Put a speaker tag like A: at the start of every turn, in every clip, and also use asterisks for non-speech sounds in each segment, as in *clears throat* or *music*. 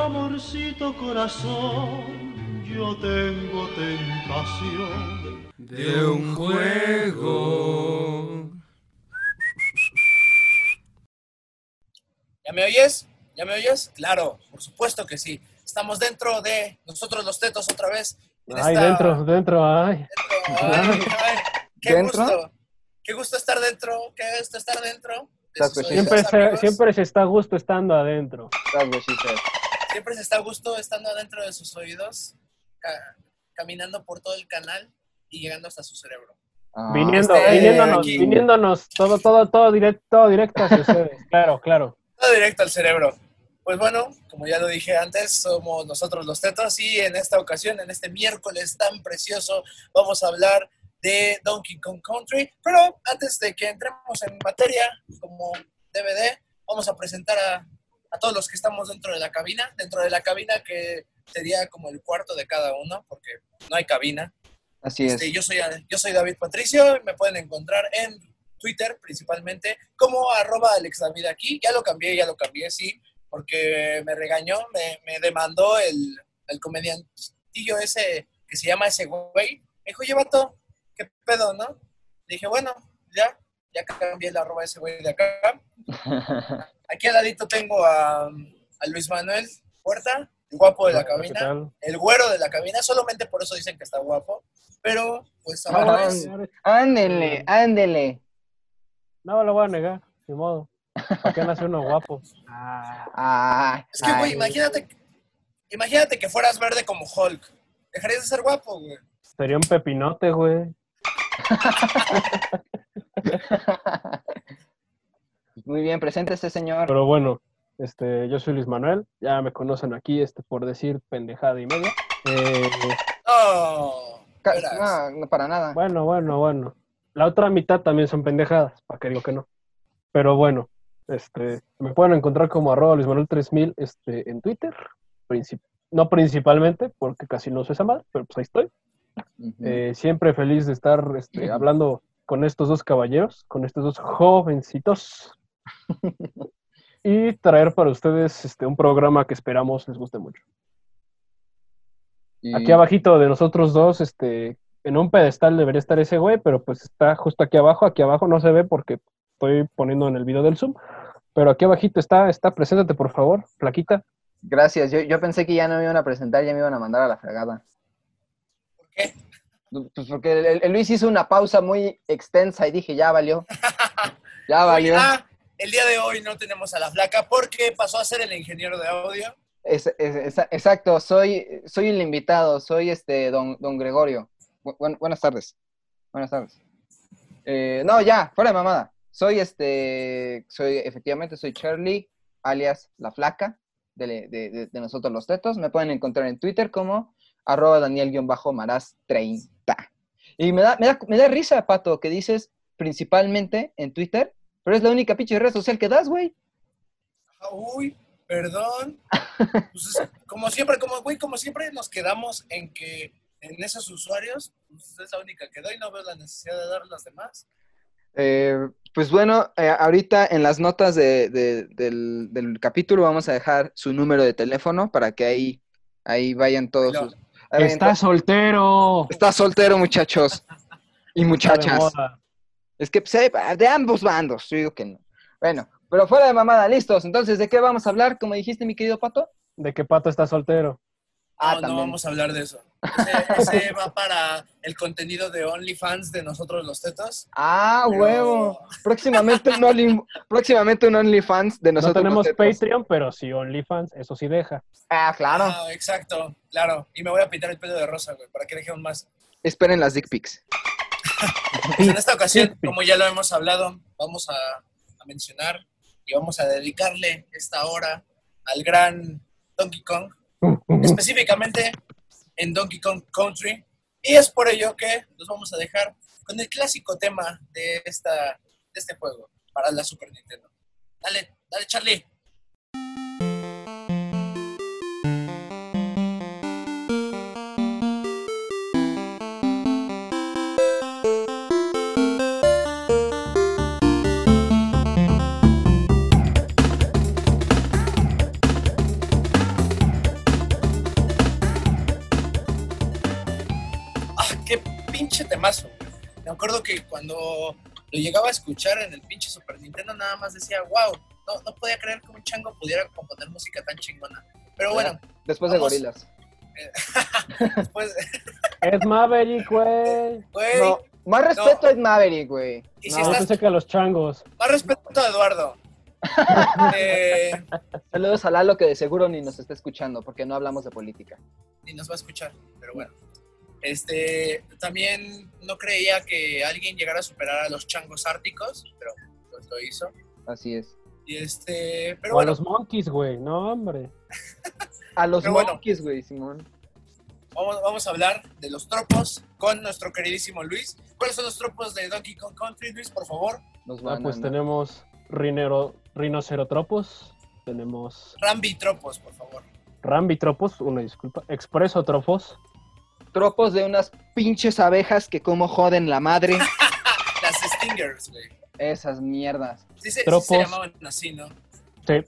A: amorcito corazón, yo tengo tentación
B: de un juego.
C: ¿Ya me oyes? ¿Ya me oyes? Claro, por supuesto que sí. Estamos dentro de nosotros los tetos otra vez.
D: Ay, dentro, dentro, ay.
C: Ay, ay, qué gusto. Qué gusto estar dentro. Qué gusto estar dentro.
D: Siempre se, siempre se está a gusto estando adentro.
C: Siempre se está a gusto estando adentro de sus oídos, ca- caminando por todo el canal y llegando hasta su cerebro.
D: viniendo,
C: este,
D: viniéndonos,
C: aquí.
D: viniéndonos, todo, todo, todo directo, todo directo hacia ustedes. *laughs* Claro, claro.
C: Todo directo al cerebro. Pues bueno, como ya lo dije antes, somos nosotros los tetos y en esta ocasión, en este miércoles tan precioso, vamos a hablar de Donkey Kong Country. Pero antes de que entremos en materia como DVD, vamos a presentar a, a todos los que estamos dentro de la cabina, dentro de la cabina que sería como el cuarto de cada uno, porque no hay cabina.
E: Así es.
C: Este, yo, soy, yo soy David Patricio y me pueden encontrar en Twitter principalmente como arroba Alex David aquí. Ya lo cambié, ya lo cambié, sí, porque me regañó, me, me demandó el, el comediantillo ese que se llama ese güey. Me dijo, oye, vato, ¿qué pedo, no? Le dije, bueno, ya, ya cambié el arroba ese güey de acá. Aquí al ladito tengo a, a Luis Manuel Puerta, el guapo de la
D: Hola, ¿qué
C: cabina el güero de la cabina, solamente por eso dicen que está guapo, pero pues
E: Ah,
C: ahora es-
E: Ándele, ándele.
D: No lo voy a negar, ni modo. ¿Para qué nace uno guapo?
E: Ah,
C: es que, güey, imagínate, imagínate que fueras verde como Hulk. Dejarías de ser guapo, güey.
D: Sería un pepinote, güey. *laughs* *laughs*
E: Muy bien, presente este señor.
D: Pero bueno, este, yo soy Luis Manuel. Ya me conocen aquí este, por decir pendejada y media. Eh,
C: verás.
E: No, no para nada.
D: bueno, bueno, bueno. La otra mitad también son pendejadas, para que digo que no. Pero bueno, este, me pueden encontrar como arroba Luis Manuel 3000 este, en Twitter. Princip- no principalmente, porque casi no uso esa madre, pero pues ahí estoy. Eh, siempre feliz de estar este, *clears throat* hablando con estos dos caballeros, con estos dos jovencitos. y traer para ustedes este, un programa que esperamos les guste mucho.
E: Y-
D: Aquí abajito de nosotros dos, este, en un pedestal debería estar ese güey, pero pues está justo aquí abajo, aquí abajo no se ve porque estoy poniendo en el video del Zoom, pero aquí abajito está, está, preséntate por favor, plaquita.
E: Gracias. Yo, yo pensé que ya no me iban a presentar, ya me iban a mandar a la fregada.
C: ¿Por qué?
E: Pues porque el, el Luis hizo una pausa muy extensa y dije, ya valió. *laughs* Ya valió.
C: ah, el día de hoy no tenemos a la flaca porque pasó a ser el ingeniero de audio.
E: Es- es- es- exacto, soy, soy el invitado, soy este don, don Gregorio. Bu- buen- buenas tardes. Buenas tardes. Eh, no, ya, fuera de mamada. Soy este, soy, efectivamente, soy Charlie, alias La Flaca, de, de- de- de nosotros los tetos. Me pueden encontrar en Twitter como arroba Daniel-Maraz30. Y me da, me, da, me da risa, Pato, que dices principalmente en Twitter, pero es la única pinche red social que das, güey.
C: Ah, Uy, perdón. *laughs* Pues es- como siempre, como güey, como siempre nos quedamos en que en esos usuarios, pues es la única que doy, no veo la necesidad de dar las demás.
E: Eh, pues bueno, eh, ahorita en las notas de- de- del, del capítulo vamos a dejar su número de teléfono para que ahí, ahí vayan todos sus...
D: Está soltero.
E: está soltero, muchachos y muchachas. Es que pues, eh, de ambos bandos, yo digo que no. Bueno, pero fuera de mamada, listos. Entonces, ¿de qué vamos a hablar? Como dijiste, mi querido Pato.
D: De que Pato está soltero.
E: Ah,
C: no, no vamos a hablar de eso. Ese, ese *laughs* va para el contenido de OnlyFans de nosotros los tetos.
E: Ah,
C: Pero-
E: huevo. Próximamente un, Only, próximamente un OnlyFans de
D: No
E: nosotros.
D: tenemos
E: los tetos.
D: Patreon, pero sí OnlyFans, eso sí deja.
E: Ah, claro.
C: Ah, exacto, claro. Y me voy a pintar el pelo de rosa, güey, para que deje aún más.
E: Esperen las dick pics. *laughs*
C: Pues en esta ocasión, como ya lo hemos hablado, vamos a, a mencionar y vamos a dedicarle esta hora al gran Donkey Kong, específicamente en Donkey Kong Country. Y es por ello que nos vamos a dejar con el clásico tema de, esta, de este juego para la Super Nintendo. Dale, dale, Charlie. Temazo. Me acuerdo que cuando lo llegaba a escuchar en el pinche Super Nintendo, nada más decía, wow, no, no podía creer que un chango pudiera componer música tan chingona. Pero bueno,
E: Después de gorilas.
C: después, *laughs*
D: Es Maverick, *laughs* güey.
C: güey,
E: No, más respeto a Ed Maverick, güey.
C: y si
D: No,
C: estás,
D: que a los changos.
C: más respeto a Eduardo. *laughs* Eh,
E: Saludos a Lalo que de seguro ni nos está escuchando porque no hablamos de política.
C: y nos va a escuchar, pero bueno. Este, también no creía que alguien llegara a superar a los changos árticos, pero pues lo hizo.
E: Así es.
C: Y este, pero
D: o a los monkeys, güey. No, hombre. *laughs*
E: A los
C: Pero
E: monkeys, güey, Simón.
C: vamos, vamos a hablar de los tropos con nuestro queridísimo Luis. ¿Cuáles son los tropos de Donkey Kong Country, Luis, por favor?
E: Nos
D: Ah, pues
E: a-
D: tenemos rinero, rinocerotropos. Tenemos
C: Rambi tropos, por favor.
D: rambitropos, una disculpa. Expresotropos.
E: Tropos de unas pinches abejas que como joden la madre. *laughs*
C: Las Stingers, güey.
E: Esas mierdas.
C: Sí, se, sí
D: Tropos.
C: se llamaban así, ¿no?
D: Sí.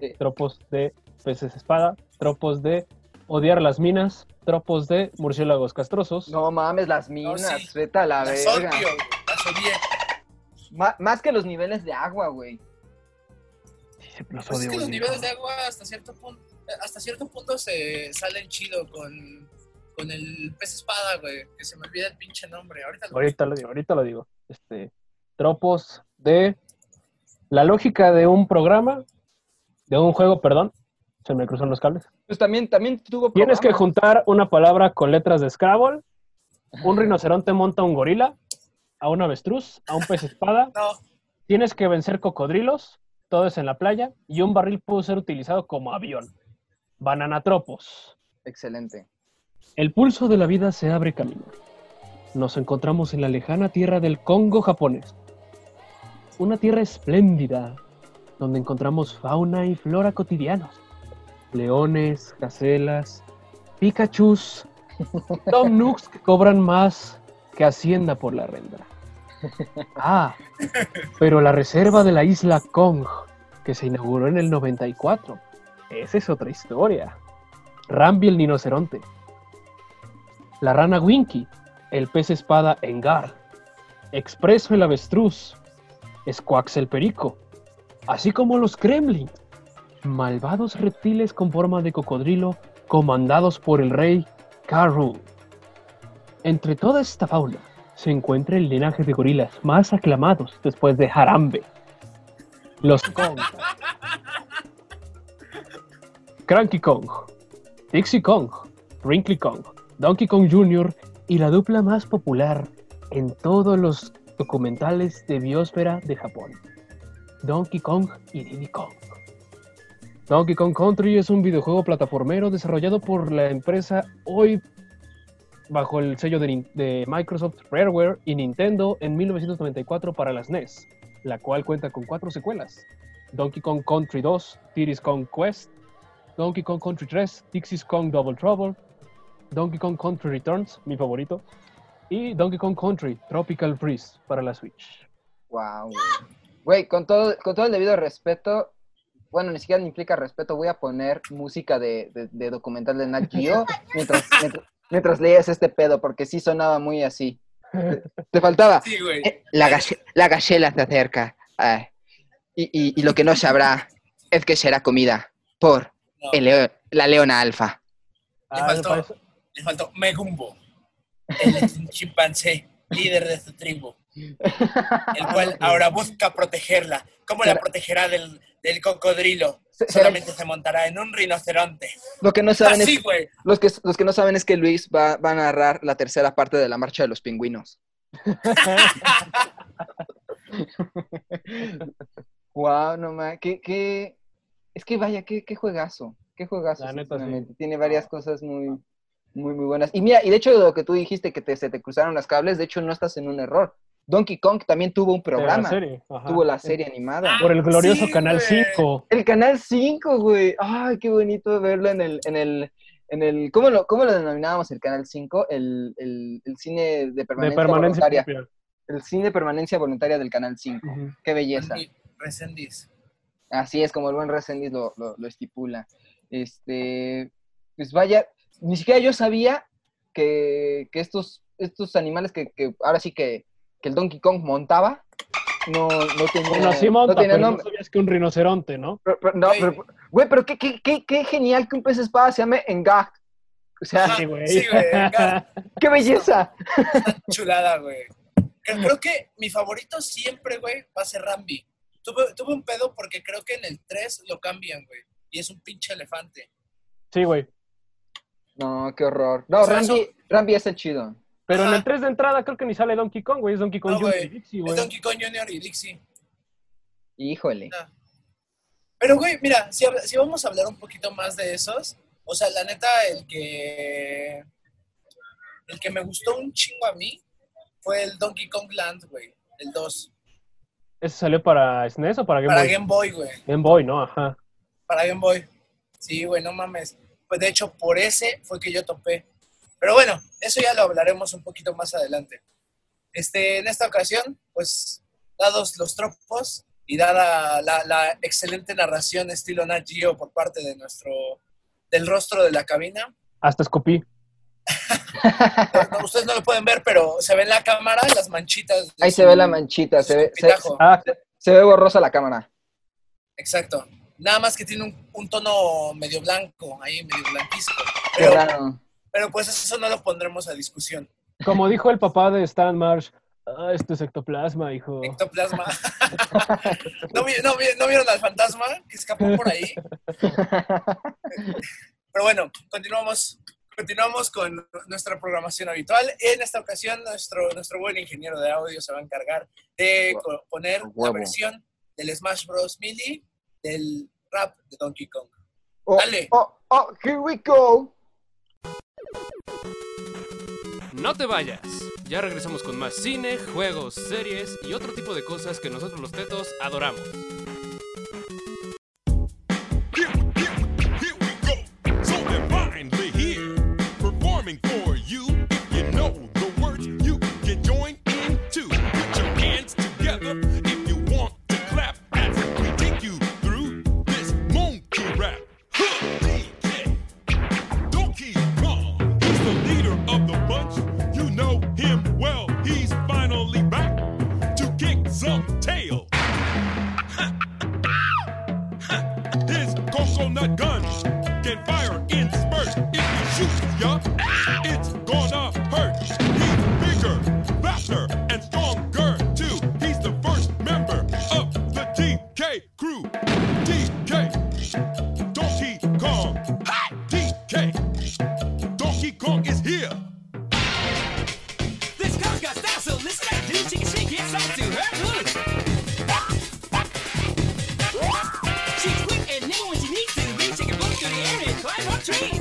E: Sí. *laughs*
D: Tropos de peces espada. Tropos de odiar las minas. Tropos de murciélagos castrosos.
E: No mames, las minas,
C: sí.
E: vete a la
C: Las
E: verga.
C: odio. Las odié.
E: Ma- más que los niveles de agua, güey.
D: Sí, los
C: Pues es
D: odio,
C: que los niveles de agua hasta cierto punto, hasta cierto punto se salen chido con, con el pez espada, güey. Que se me olvida el pinche nombre. Ahorita lo
D: Ahorita lo digo, ahorita lo digo. Este, tropos de la lógica de un programa, de un juego, perdón. Se me cruzan los cables.
E: Pues también, también tuvo
D: Tienes que juntar una palabra con letras de Scrabble. Un rinoceronte monta a un gorila, a un avestruz, a un pez espada. *laughs*
C: No,
D: Tienes que vencer cocodrilos, todo es en la playa, y un barril pudo ser utilizado como avión. Bananatropos.
E: Excelente.
D: El pulso de la vida se abre camino. Nos encontramos en la lejana tierra del Congo japonés. Una tierra espléndida, donde encontramos fauna y flora cotidianos. Leones, gacelas, Pikachus, *laughs* Tom Nooks que cobran más que Hacienda por la renta. Ah, *laughs* pero la reserva de la isla Kong, que se inauguró en el 94, esa es otra historia. Rambi el rinoceronte, la rana Winky, el pez espada Engar, Expreso el avestruz, Squax el perico, así como los Kremlin, malvados reptiles con forma de cocodrilo comandados por el rey Karu. Entre toda esta fauna se encuentra el linaje de gorilas más aclamados después de Harambe, los Kong. *laughs* Cranky Kong, Dixie Kong, Wrinkly Kong, Donkey Kong Jr. y la dupla más popular en todos los documentales de biosfera de Japón, Donkey Kong y Diddy Kong. Donkey Kong Country es un videojuego plataformero desarrollado por la empresa hoy bajo el sello de, Microsoft Rareware y Nintendo en 1994 para las NES, la cual cuenta con cuatro secuelas. Donkey Kong Country 2, Diddy's Kong Quest, Donkey Kong Country 3, Dixie's Kong Double Trouble, Donkey Kong Country Returns, mi favorito, y Donkey Kong Country Tropical Freeze para la Switch.
E: Wow, güey. Con todo, con todo el debido respeto, bueno, ni siquiera implica respeto, voy a poner música de, de- de documental de Nat Geo *laughs* mientras, mientras, mientras lees este pedo, porque sí sonaba muy así. Te, te faltaba.
C: sí, güey.
E: Eh, La, gache- la gachela se acerca. ah, y, y- y lo que no sabrá es que será comida por
C: No,
E: el la leona alfa.
C: Le
D: Ah,
C: faltó. le Megumbo. Un chimpancé, líder de su tribu, el cual *laughs* ahora busca protegerla. ¿Cómo la protegerá del, del cocodrilo? Solamente se montará en un rinoceronte.
E: Lo que no saben
C: Así,
E: es, los que, los que no saben es que Luis va, va a narrar la tercera parte de la marcha de los pingüinos. *laughs* wow, no más, qué, qué, es que vaya, qué, qué juegazo, qué juegazo.
D: La neta, sí.
E: Tiene varias cosas muy, muy, muy buenas. Y mira, y de hecho lo que tú dijiste que te, se te cruzaron las cables, de hecho no estás en un error. Donkey Kong también tuvo un
D: la
E: programa,
D: serie,
E: tuvo la serie animada.
D: Por el glorioso
C: Sí,
D: Canal
C: güey.
D: 5.
E: El canal 5, güey. Ay, qué bonito verlo en el, en el, en el, ¿cómo lo, cómo lo denominábamos el canal 5? El, el, el cine de
D: De
E: permanencia, voluntaria.
D: propia.
E: El cine de permanencia voluntaria del canal 5.
D: Ujú.
E: Qué belleza.
C: Resendiz.
E: Así es como el buen Resendiz lo, lo, lo estipula. Este, pues vaya, ni siquiera yo sabía que, que estos, estos animales que, que ahora sí que, que el Donkey Kong montaba, no, no tenían
D: Bueno, sí monta,
E: no tenían
D: pero no
E: nombre.
D: sabías que un rinoceronte, ¿no?
E: Pero- pero- no,
C: Güey.
E: pero- güey, pero qué, qué, qué, qué genial que un pez espada se llame Engag. O sea.
D: Sí, güey.
C: Sí, güey, *laughs*
E: qué belleza.
C: Chulada, güey. Creo, creo que mi favorito siempre, güey, va a ser Rambi. Tuve, tuve un pedo porque creo que en el 3 lo cambian, güey. Y es un pinche elefante.
D: Sí, güey.
E: No, qué horror. No,
C: O sea,
E: Rambi,
C: eso-
E: Rambi es el chido.
D: Pero en el 3 de entrada creo que ni sale Donkey Kong, güey. Es Donkey Kong
C: No,
D: Jr.
C: güey.
D: y Dixie,
C: Es
D: güey.
C: Donkey Kong Jr. y Dixie.
E: Híjole.
C: Pero, güey, mira, si, si vamos a hablar un poquito más de esos, o sea, la neta, el que. El que me gustó un chingo a mí fue el Donkey Kong Land, güey. El 2.
D: ¿Ese salió para SNES o para Game
C: Para
D: Boy?
C: Game Boy, güey.
D: Game Boy, ¿no? Ajá.
C: Para Game Boy. Sí, güey, no mames. Pues de hecho, por ese fue que yo topé. Pero bueno, eso ya lo hablaremos un poquito más adelante. Este, en esta ocasión, pues, dados los tropos y dada la, la excelente narración estilo Nat Geo por parte de nuestro, del rostro de la cabina,
D: Hasta escupí. *laughs*
C: no, ustedes no lo pueden ver, pero se ve en la cámara las manchitas.
E: Ahí
C: su-
E: se ve la manchita, se ve, se.
D: Ah,
E: se ve borrosa la cámara.
C: Exacto. Nada más que tiene un, un tono medio blanco, ahí medio blanquisco.
E: Qué
C: Pero,
E: raro.
C: pero pues eso no lo pondremos a discusión.
D: como dijo el papá de Stan Marsh, ah, esto es ectoplasma, hijo.
C: Ectoplasma. *laughs* ¿No, vi- no vi- no vieron al fantasma que escapó por ahí? *laughs* Pero bueno, continuamos, continuamos con nuestra programación habitual. En esta ocasión, nuestro, nuestro buen ingeniero de audio se va a encargar de co- poner la
E: Huevo.
C: versión del Smash Bros. Melee del rap de Donkey Kong.
E: Oh,
C: Dale.
E: oh, oh, here we go.
B: No te vayas. Ya regresamos con más cine, juegos, series y otro tipo de cosas que nosotros los tetos adoramos.
F: Performing for treat.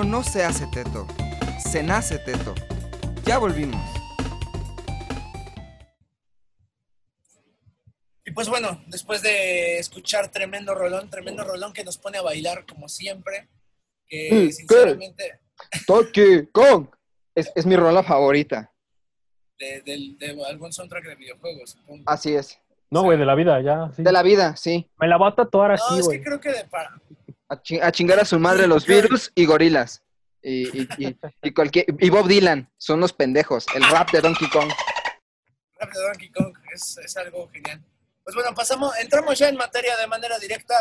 G: Uno no se hace teto, se nace teto. Ya volvimos.
C: Y pues bueno, después de escuchar tremendo rolón, tremendo rolón que nos pone a bailar como siempre, que sinceramente *laughs*
E: Donkey Kong. Es, es mi rola favorita.
C: de, del- de algún soundtrack de videojuegos, supongo.
E: Así es.
D: No, güey, de la vida, ya. sí.
E: De la vida, sí.
D: Me la va a tatuar
C: No, es
D: güey.
C: que creo que de para,
E: A, chi- a chingar a su madre los virus y gorilas. Y, y, y- y cualquier, y Bob Dylan. Son los pendejos. El rap de Donkey Kong.
C: rap de Donkey Kong es, es algo genial. Pues bueno, pasamos, entramos ya en materia de manera directa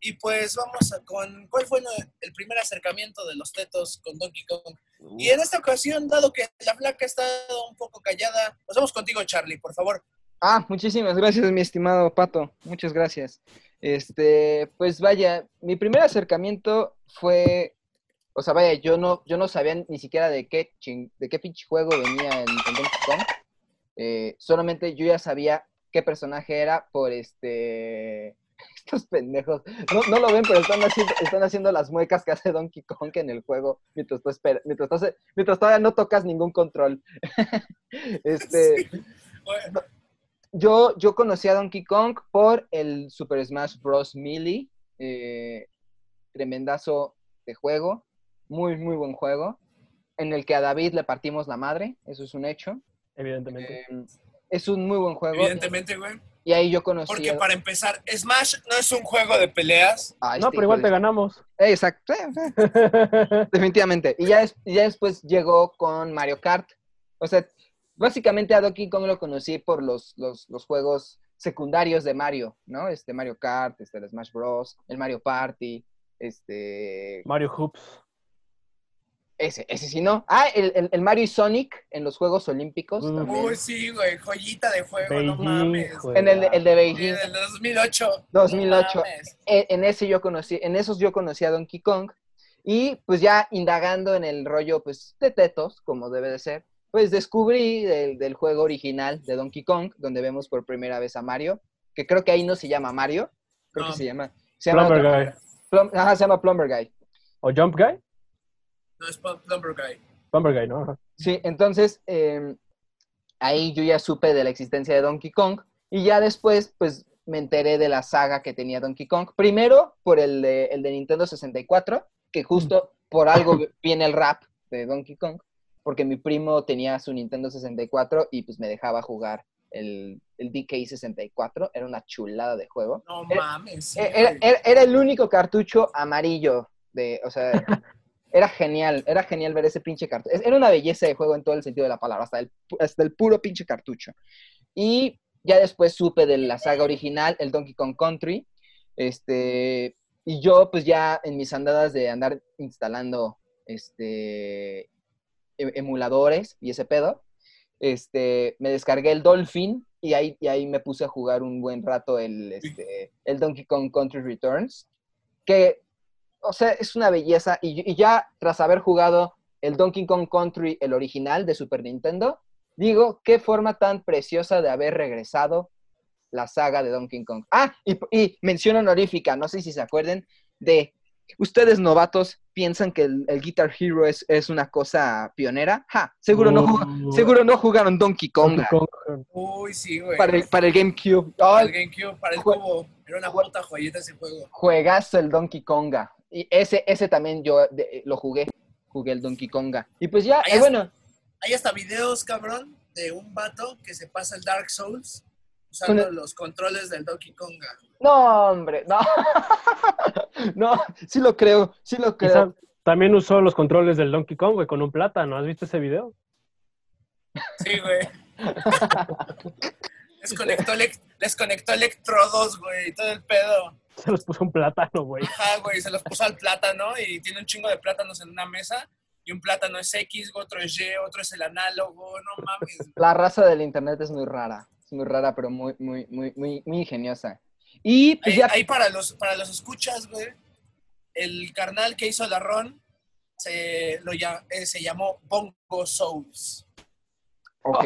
C: y pues vamos a- con cuál fue el- el primer acercamiento de los tetos con Donkey Kong. Y en esta ocasión, dado que la flaca ha estado un poco callada, vamos contigo, Charlie, por favor.
E: Ah, muchísimas gracias, mi estimado Pato. Muchas gracias. Este, pues vaya, mi primer acercamiento fue, o sea, vaya, yo no, yo no sabía ni siquiera de qué chin- de qué pinche juego venía en, Donkey Kong. Solamente yo ya sabía qué personaje era por este *laughs* estos pendejos. No, no lo ven, pero están haciendo, están haciendo las muecas que hace Donkey Kong en el juego mientras, tú esper- mientras, tú mientras todavía no tocas ningún control. *laughs* este, yo, yo conocí a Donkey Kong por el Super Smash Bros. Melee. eh, tremendazo de juego. Muy, muy buen juego. En el que a David le partimos la madre. Eso es un hecho.
D: Evidentemente.
E: Eh, es un muy buen juego.
C: evidentemente, güey.
E: Y ahí yo conocí.
C: Porque
E: a-
C: para empezar, Smash no es un juego de peleas.
E: Ah,
D: no,
E: este
D: pero igual te ganamos.
E: Eh, Exacto. eh, eh, *laughs* definitivamente. Y ya, es- ya después llegó con Mario Kart. O sea, básicamente a Donkey Kong lo conocí por los, los, los juegos secundarios de Mario, ¿no? Este Mario Kart, este el Smash Bros, el Mario Party, este
D: Mario Hoops.
E: ese, ese sí no. Ah, el, el- el Mario y Sonic en los Juegos Olímpicos también.
C: Uy, sí, güey, joyita de juego, no
D: Beijing,
C: mames.
D: güey.
E: En el, de- el de Beijing.
C: del 2008.
E: 2008.
C: No mames.
E: E- en ese yo conocí, en esos yo conocí a Donkey Kong y pues ya indagando en el rollo pues de tetos, como debe de ser, pues descubrí del, del juego original de Donkey Kong, donde vemos por primera vez a Mario, que creo que ahí no se llama Mario, creo
C: No.
E: que se llama, se llama
D: Plumber Guy.
E: Plum- ajá, se llama Plumber Guy.
D: ¿O Jump Guy?
C: No es Plum- Plumber Guy.
D: Plumber Guy, ¿no? Ajá.
E: Sí, entonces eh, ahí yo ya supe de la existencia de Donkey Kong y ya después pues me enteré de la saga que tenía Donkey Kong. Primero por el de, el de Nintendo 64, que justo por algo viene el rap de Donkey Kong, porque mi primo tenía su Nintendo 64 y pues me dejaba jugar el, el DK 64, era una chulada de juego.
C: No mames.
E: Eh, Era,
C: güey.
E: era- era el único cartucho amarillo de, o sea, *laughs* era genial, era genial ver ese pinche cartucho. Era una belleza de juego en todo el sentido de la palabra, hasta el, hasta el puro pinche cartucho. Y ya después supe de la saga original, el Donkey Kong Country, este, y yo pues ya en mis andadas de andar instalando, este, e- emuladores y ese pedo, este, me descargué el Dolphin y ahí, y ahí me puse a jugar un buen rato el, este, el Donkey Kong Country Returns, que, o sea, es una belleza. Y, y ya tras haber jugado el Donkey Kong Country, el original de Super Nintendo, digo, qué forma tan preciosa de haber regresado la saga de Donkey Kong. Ah, y, y mención honorífica, no sé si se acuerden de ustedes novatos piensan que el, el Guitar Hero es, es una cosa pionera. Ja, seguro, no, jug-
D: Uh,
E: seguro no jugaron Donkey Kong
D: Donkey Kong.
C: Uy, sí, güey.
E: para el, para el GameCube.
C: Para
E: Ay,
C: el GameCube, para el cubo. Era una puta joyita ese juego.
E: juegazo el Donkey Konga. Y ese, ese también yo de- lo jugué. Jugué el Donkey Konga. Y pues ya,
C: Ahí
E: eh,
C: está.
E: bueno,
C: Hay hasta videos, cabrón, de un vato que se pasa el Dark Souls usando
E: Con
C: los controles del Donkey Konga.
E: no, hombre, no. *laughs* No, sí lo creo, sí lo
D: Quizá
E: creo.
D: también usó los controles del Donkey Kong, güey, con un plátano. ¿Has visto ese video?
C: Sí, güey. *laughs* Les conectó, elec- les conectó electrodos, güey, todo el pedo.
D: Se los puso un plátano, güey.
C: Ajá, güey, se los puso al plátano y tiene un chingo de plátanos en una mesa. Y un plátano es X, otro es Y, otro es el análogo. No mames.
E: La raza del internet es muy rara. Es muy rara, pero muy, muy, muy, muy, muy ingeniosa. Y pues
C: Ahí,
E: ya.
C: ahí para, los, para los escuchas, güey, el carnal que hizo la RON se, lo, ya- eh, se llamó Bongo Souls.
E: Ok.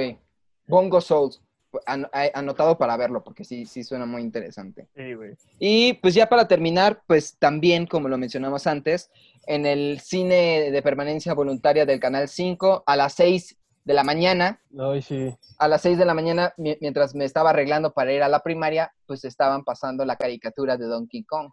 E: Bongo Souls. An- a- anotado para verlo, porque sí, sí suena muy interesante.
D: Sí, güey.
E: Y pues ya para terminar, pues también, como lo mencionamos antes, en el cine de permanencia voluntaria del Canal 5, a las 6 de la mañana,
D: Ay, sí.
E: a las 6 de la mañana, mi- mientras me estaba arreglando para ir a la primaria, pues estaban pasando la caricatura de Donkey Kong.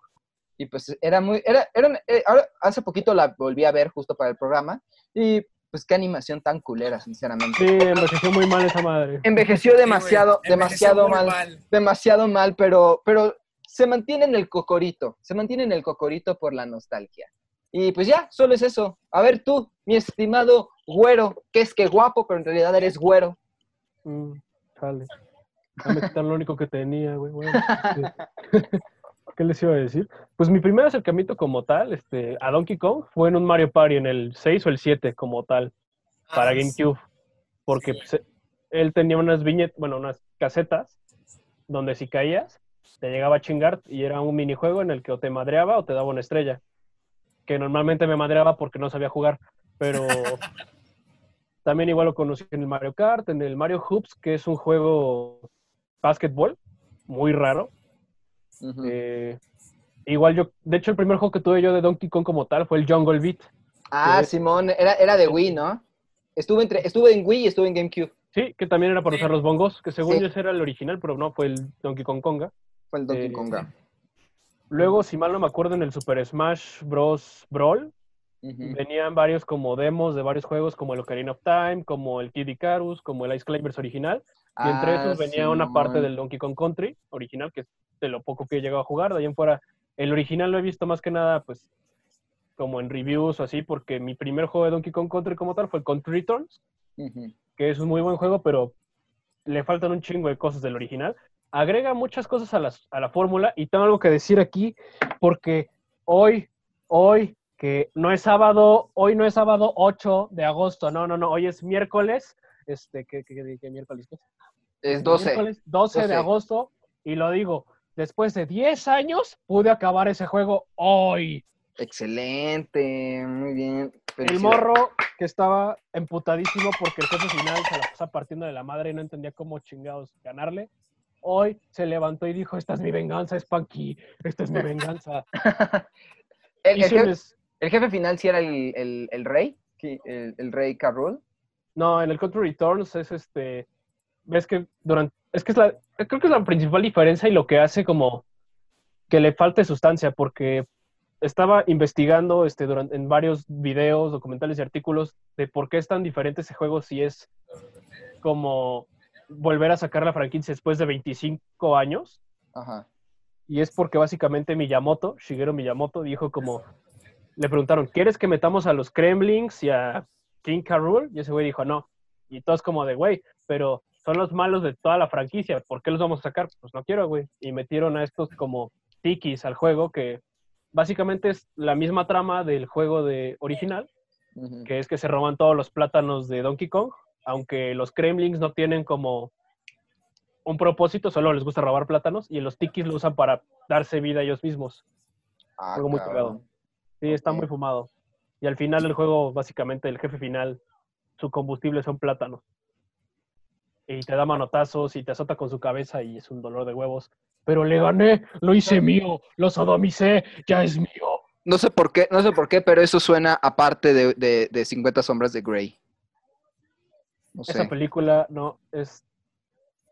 E: Y pues era muy, era, era, eh, ahora, hace poquito la volví a ver justo para el programa, y pues qué animación tan culera, sinceramente.
D: Sí, envejeció muy mal esa madre.
E: Envejeció demasiado,
C: Sí, envejeció
E: demasiado
C: muy
E: mal demasiado mal, pero, pero se mantiene en el cocorito, se mantiene en el cocorito por la nostalgia. Y pues ya, solo es eso. A ver tú, mi estimado güero, que es que guapo, pero en realidad eres güero.
D: Mm, quitan lo único que tenía, güey. Bueno, *laughs* ¿Qué les iba a decir? Pues mi primer acercamiento como tal este, a Donkey Kong fue en un Mario Party, en el 6 o el 7 como tal, para
C: Ah,
D: GameCube. Porque
C: Sí.
D: pues, él tenía unas viñetas, bueno, unas casetas, donde si caías, te llegaba a chingar y era un minijuego en el que o te madreaba o te daba una estrella. Que normalmente me madreaba porque no sabía jugar, pero *laughs* también igual lo conocí en el Mario Kart, en el Mario Hoops, que es un juego básquetbol, muy raro. Eh, igual yo, de hecho el primer juego que tuve yo de Donkey Kong como tal fue el Jungle Beat.
E: ah, Simón, era, era de Wii, ¿no? Estuve, entre, estuve en Wii y estuve en GameCube.
D: Sí, que también era para usar los bongos, que según
E: Sí.
D: yo ese era el original, pero no, fue el Donkey Kong Konga.
E: Fue el Donkey
D: Eh,
E: Konga.
D: Luego, si mal no me acuerdo, en el Super Smash Bros. Brawl, Venían varios como demos de varios juegos, como el Ocarina of Time, como el Kid Icarus, como el Ice Climbers original. Y entre
E: Ah,
D: esos venía una parte del Donkey Kong Country original, que es de lo poco que he llegado a jugar. De ahí en fuera, el original lo he visto más que nada, pues, como en reviews o así, porque mi primer juego de Donkey Kong Country como tal fue el Country Returns, que es un muy buen juego, pero le faltan un chingo de cosas del original. Agrega muchas cosas a, las- a la fórmula y tengo algo que decir aquí, porque hoy, hoy, que no es sábado, hoy no es sábado 8 de agosto, no, no, no, hoy es miércoles, este, ¿qué, qué- qué- miércoles?
E: Es 12.
D: Miércoles 12 de
E: 12.
D: agosto, y lo digo, después de 10 años pude acabar ese juego hoy.
E: Excelente, muy bien.
D: El morro que estaba emputadísimo porque el jefe final se la pasa partiendo de la madre y no entendía cómo chingados ganarle. Hoy se levantó y dijo, esta es mi venganza, Spanky, esta es mi venganza. *laughs*
E: el, jefe, el jefe final sí era el, el- el rey, el, el rey Carrul.
D: No, en el Country Returns es este, ves que durante, es que es la, creo que es la principal diferencia y lo que hace como que le falte sustancia, porque estaba investigando este, durante, en varios videos, documentales y artículos de por qué es tan diferente ese juego si es como volver a sacar la franquicia después de 25 años.
E: Ajá.
D: Y es porque básicamente Miyamoto, Shigeru Miyamoto, dijo como, le preguntaron, ¿quieres que metamos a los Kremlings y a King. Rool? Y ese güey dijo, no. Y todos como de, güey, pero son los malos de toda la franquicia, ¿por qué los vamos a sacar? Pues no quiero, güey. Y metieron a estos como tikis al juego, que básicamente es la misma trama del juego de original, que es que se roban todos los plátanos de Donkey Kong, aunque los Kremlings no tienen como un propósito, solo les gusta robar plátanos, y los tikis lo usan para darse vida a ellos mismos.
E: Ah,
D: Algo muy
E: cabrón.
D: Sí, está muy fumado. Y al final del juego, básicamente, el jefe final, su combustible son plátanos. Y te da manotazos y te azota con su cabeza y es un dolor de huevos. Pero le gané, lo hice mío, lo sodomicé, ya es mío.
E: No sé por qué, no sé por qué, pero eso suena aparte de, de, de 50 sombras de Grey. No sé.
D: Esa película no es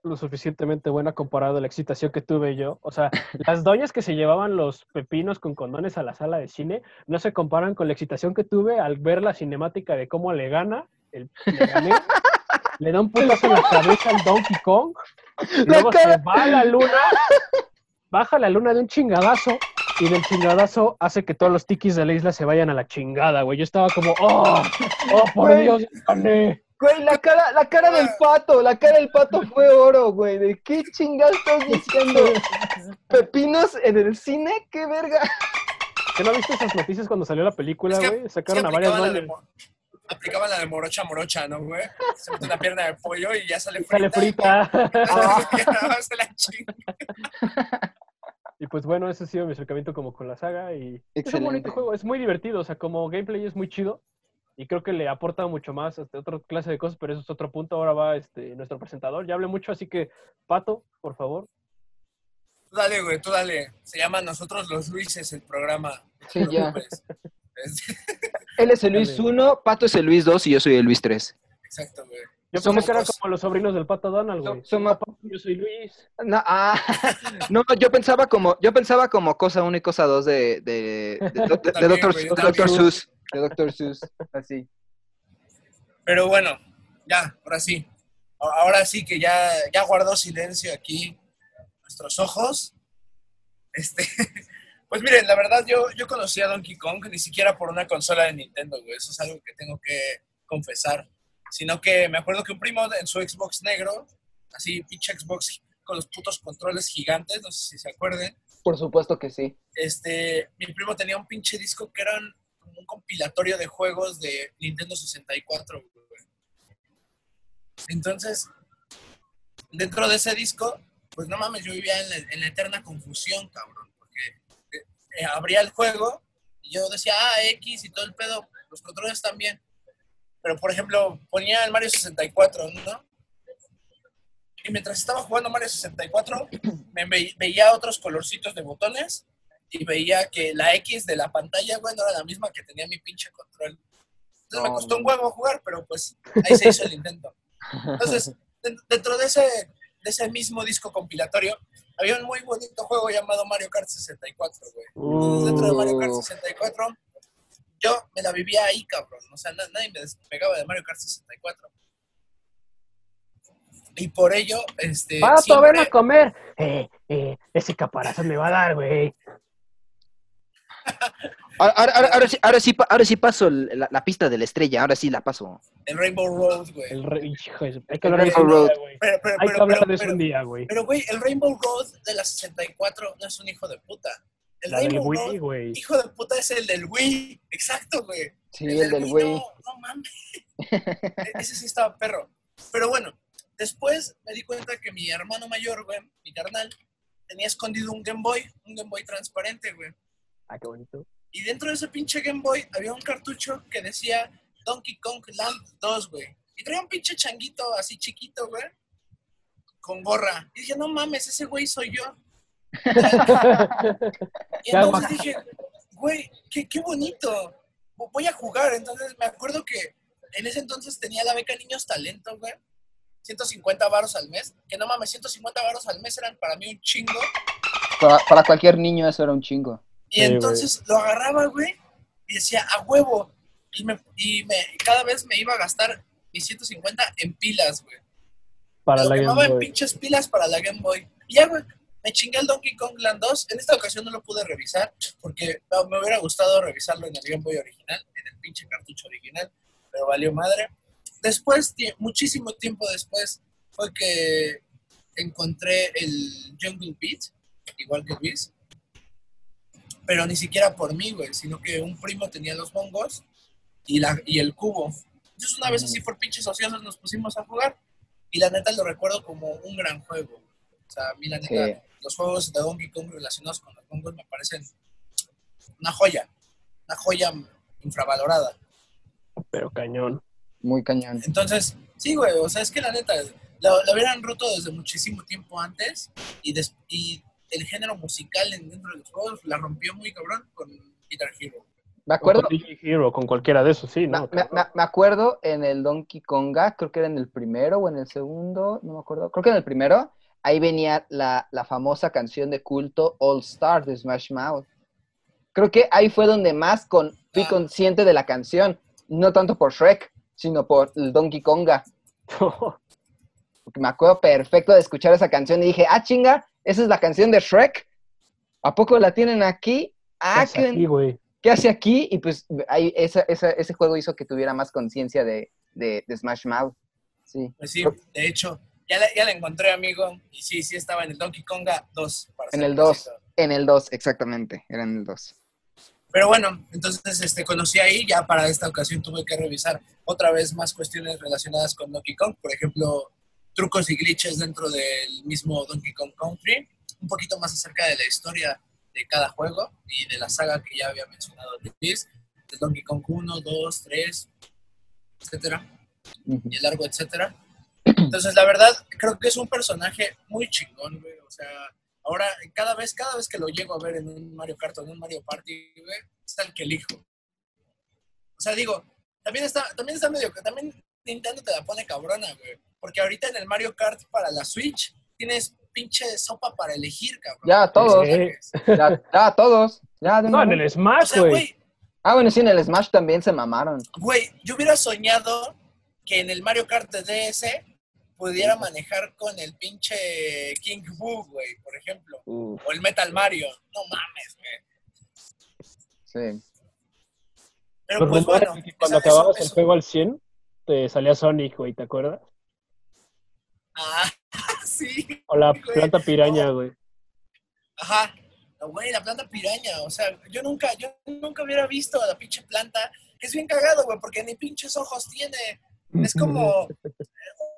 D: lo suficientemente buena comparado a la excitación que tuve yo. O sea, *laughs* las doñas que se llevaban los pepinos con condones a la sala de cine no se comparan con la excitación que tuve al ver la cinemática de cómo le gana, el, le gané, *laughs* le da un putazo en la cabeza al Donkey Kong, luego se va a la luna, baja la luna de un chingadazo y del chingadazo hace que todos los tikis de la isla se vayan a la chingada, güey. Yo estaba como, ¡oh! ¡Oh, por
E: Güey.
D: Dios! gané".
E: Güey, la cara, la cara del pato, la cara del pato fue oro, güey. ¿De qué chingados estás diciendo? *laughs* ¿Pepinos en el cine? ¿Qué verga?
D: ¿Qué no viste esas noticias cuando salió la película,
C: Es que-
D: güey?
C: es que
D: Sacaron a varias
C: la de Aplicaban la de morocha morocha, ¿no, güey? Se mete una pierna de pollo y ya sale
D: Sale
C: frita.
D: frita.
C: y ya *laughs* *laughs* se la chinga.
D: Y pues bueno, ese ha sido mi acercamiento como con la saga y es un bonito juego, es muy divertido, o sea, como gameplay es muy chido y creo que le aporta mucho más a otra clase de cosas, pero eso es otro punto. Ahora va este nuestro presentador, ya hablé mucho, así que Pato, por favor.
C: Tú dale, güey, tú dale. Se llama Nosotros los Luises el programa.
E: Sí,
C: No
E: ya. *laughs* Él es el Luis
D: Dale.
E: 1, Pato es el Luis 2 y yo soy el Luis 3.
C: Exacto, güey.
D: Yo
E: Somos
D: pensé que eran como los sobrinos del Pato Donald, güey.
E: So- somos-
D: Pato, yo soy Luis.
E: No, ah, *laughs* no, yo pensaba como, yo pensaba como cosa 1 y cosa 2 de, de, de, de- *laughs*
C: también.
E: Dr. De Dr. Seuss, así.
C: Pero bueno, ya, ahora sí. Ahora sí que ya, ya guardó silencio aquí nuestros ojos. Este, *laughs* pues miren, la verdad yo, yo conocí a Donkey Kong ni siquiera por una consola de Nintendo, güey. Eso es algo que tengo que confesar. Sino que me acuerdo que un primo en su Xbox negro, así pinche Xbox con los putos controles gigantes, no sé si se acuerden,
E: Por supuesto que sí.
C: este, mi primo tenía un pinche disco que eran un compilatorio de juegos de Nintendo 64, güey. Entonces, dentro de ese disco, pues no mames, yo vivía en la, eterna confusión, cabrón, porque eh, eh, abría el juego y yo decía, ah, X y todo el pedo, los controles también. Pero, por ejemplo, ponía el Mario 64, ¿no? Y mientras estaba jugando Mario 64, *clears throat* me ve- veía otros colorcitos de botones y veía que la X de la pantalla, güey, no era la misma que tenía mi pinche control. Entonces me costó un huevo jugar, pero pues ahí se hizo el intento. Entonces, *laughs* den- dentro de ese, de ese mismo disco compilatorio, había un muy bonito juego llamado Mario Kart 64, güey. Entonces, dentro de Mario Kart
E: Uh.
C: 64, yo me la vivía ahí, cabrón. O sea, na- nadie me despegaba de Mario Kart 64. Y por ello, este.
D: Pato,
C: siempre-
D: ven a comer. Eh, eh, ese caparazón me va a dar, güey.
E: Ahora, ahora- ahora- ahora sí, ahora, sí, ahora sí paso la, la pista de la estrella, ahora sí la paso.
C: El Rainbow Road, güey.
D: El re- hijo de su- Hay que hablar de
E: El
D: eso un
E: Rainbow
D: día, güey.
C: Pero, pero,
D: Hay que
C: pero,
D: hablar de eso
C: pero-
D: un día, güey.
C: Pero, güey, el Rainbow Road de la 64 no es un hijo de puta. El
D: La del
C: Rainbow
D: Wii,
C: Road,
D: güey.
C: hijo de puta, es el del Wii. Exacto, güey.
E: Sí, el del güey.
C: No, no mames. E- Ese sí estaba perro. Pero bueno, después me di cuenta que mi hermano mayor, güey, mi carnal, tenía escondido un Game Boy, un Game Boy transparente, güey.
D: Ah, qué bonito.
C: Y dentro de ese pinche Game Boy había un cartucho que decía Donkey Kong Land 2, güey. Y traía un pinche changuito así chiquito, güey. Con gorra. Y dije, no mames, ese güey soy yo. Y *laughs* entonces dije, güey, qué, qué bonito. Voy a jugar. Entonces me acuerdo que en ese entonces tenía la beca Niños Talento, güey. 150 varos al mes. Que no mames, 150 varos al mes eran para mí un chingo.
E: Para, para cualquier niño eso era un chingo.
C: Y
D: Sí,
C: entonces lo agarraba, güey, y decía, a huevo. Y, me, y me, cada vez me iba a gastar mis 150 en pilas, güey.
D: Para la Game
C: en
D: Boy.
C: pinches pilas para la Game Boy. Y ya, güey, me chingué el Donkey Kong Land 2. En esta ocasión no lo pude revisar, porque no, me hubiera gustado revisarlo en el Game Boy original, en el pinche cartucho original, pero valió madre. Después, muchísimo tiempo después, fue que encontré el Jungle Beat, igual que Luis, pero ni siquiera por mí, güey, sino que un primo tenía los bongos y, la, y el cubo. Entonces una vez así por pinches ociosos nos pusimos a jugar y la neta lo recuerdo como un gran juego. O sea, a mí la neta,
E: Sí.
C: los juegos de Donkey Kong relacionados con los bongos me parecen una joya, una joya infravalorada.
D: Pero cañón.
E: Muy cañón.
C: Entonces, sí, güey, o sea, es que la neta, lo, lo hubieran roto desde muchísimo tiempo antes y, des- y el género musical en- dentro de los juegos la rompió muy cabrón con Guitar Hero.
E: Me acuerdo,
D: Con DJ Hero, con cualquiera de esos, sí,
E: me,
D: ¿no?
E: me-
D: cabrón.
E: me- me acuerdo en el Donkey Konga, creo que era en el primero o en el segundo, no me acuerdo, creo que en el primero, ahí venía la, la famosa canción de culto All Star de Smash Mouth. Creo que ahí fue donde más con, fui
C: Ah.
E: consciente de la canción, no tanto por Shrek, sino por el Donkey Konga. *laughs* Porque me acuerdo perfecto de escuchar esa canción y dije, ah, chinga, esa es la canción de Shrek. ¿A poco la tienen aquí? Ah, ¿qué,
D: aquí, güey.
E: qué hace aquí? Y pues ahí, esa, esa- ese juego hizo que tuviera más conciencia de, de, de Smash Mouth. Sí.
C: Pues sí, de hecho, ya la, ya la encontré, amigo. Y sí, sí estaba en el Donkey Konga 2. para
E: En el 2.
C: preciso.
E: En el 2, exactamente. Era en el 2.
C: Pero bueno, entonces este, conocí ahí, ya para esta ocasión tuve que revisar otra vez más cuestiones relacionadas con Donkey Kong, por ejemplo, trucos y glitches dentro del mismo Donkey Kong Country, un poquito más acerca de la historia de cada juego y de la saga que ya había mencionado Luis, de Donkey Kong 1, 2, 3, etcétera, y el largo, etcétera. Entonces, la verdad, creo que es un personaje muy chingón, güey, o sea, Ahora, cada vez, cada vez que lo llego a ver en un Mario Kart o en un Mario Party, güey, está el que elijo. O sea, digo, también está, también está medio, también Nintendo te la pone cabrona, güey. Porque ahorita en el Mario Kart para la Switch tienes pinche sopa para elegir, cabrón.
E: Ya, todos.
D: Sí.
E: Ya, ya, todos. Ya, de
D: No, en el Smash, güey.
E: Ah, bueno, sí, en el Smash también se mamaron.
C: güey, yo hubiera soñado que en el Mario Kart de DS pudiera manejar con el pinche King Boo, güey, por ejemplo.
D: Uf.
C: O el Metal Mario. No mames, güey.
E: Sí.
C: Pero
D: Los
C: pues
D: rumores
C: bueno.
D: cuando acababas el
C: eso-
D: juego al 100, te salía Sonic, güey, ¿te acuerdas?
C: Ah, *laughs* sí.
D: O la
C: Güey,
D: planta piraña, güey.
C: Ajá. No, Güey, la planta piraña. O sea, yo nunca, yo nunca hubiera visto a la pinche planta. Que es bien cagado, güey, porque ni pinches ojos tiene. Es como. *laughs*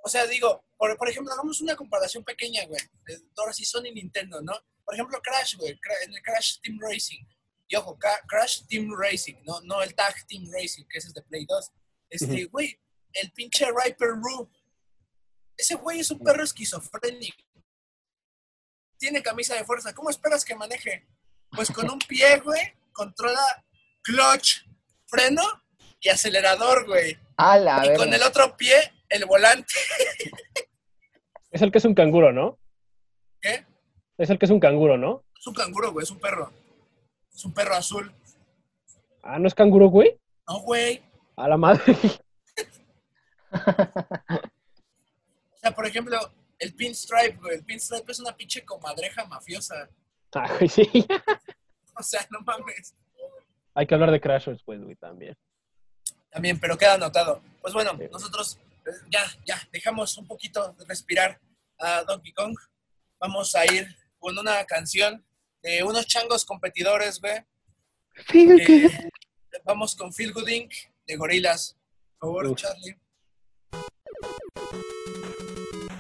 C: O sea, digo, por, por ejemplo, hagamos una comparación pequeña, güey. de sí Sony y Nintendo, ¿no? Por ejemplo, Crash, güey. En el Crash Team Racing. Y ojo, Crash Team Racing, no, no el Tag Team Racing, que ese es de Play 2. Este, güey, el pinche Riper Roo. Ese güey es un perro esquizofrénico. Tiene camisa de fuerza. ¿Cómo esperas que maneje? Pues con un pie, güey, controla clutch, freno y acelerador, güey.
E: A la
C: Y
E: verga.
C: con el otro pie, el volante. *laughs*
D: Es el que es un canguro, ¿no?
C: ¿Qué?
D: Es el que es un canguro, ¿no?
C: Es un canguro, güey, es un perro. Es un perro azul.
D: Ah, ¿no es canguro, güey?
C: No, güey.
D: A la madre. *laughs* *laughs*
C: O sea, por ejemplo, el pinstripe, güey. El pinstripe es una pinche comadreja mafiosa.
D: Ah, güey, *laughs* sí.
C: O sea, no mames.
D: Hay que hablar de Crash después, güey, también.
C: También, pero queda anotado. Pues bueno,
D: Sí.
C: nosotros eh, ya, ya, dejamos un poquito de respirar a Donkey Kong. Vamos a ir con una canción de unos changos competidores, güey. Eh, vamos con Feel Good Inc. de Gorilas. Por favor,
D: Uf.
C: Charlie.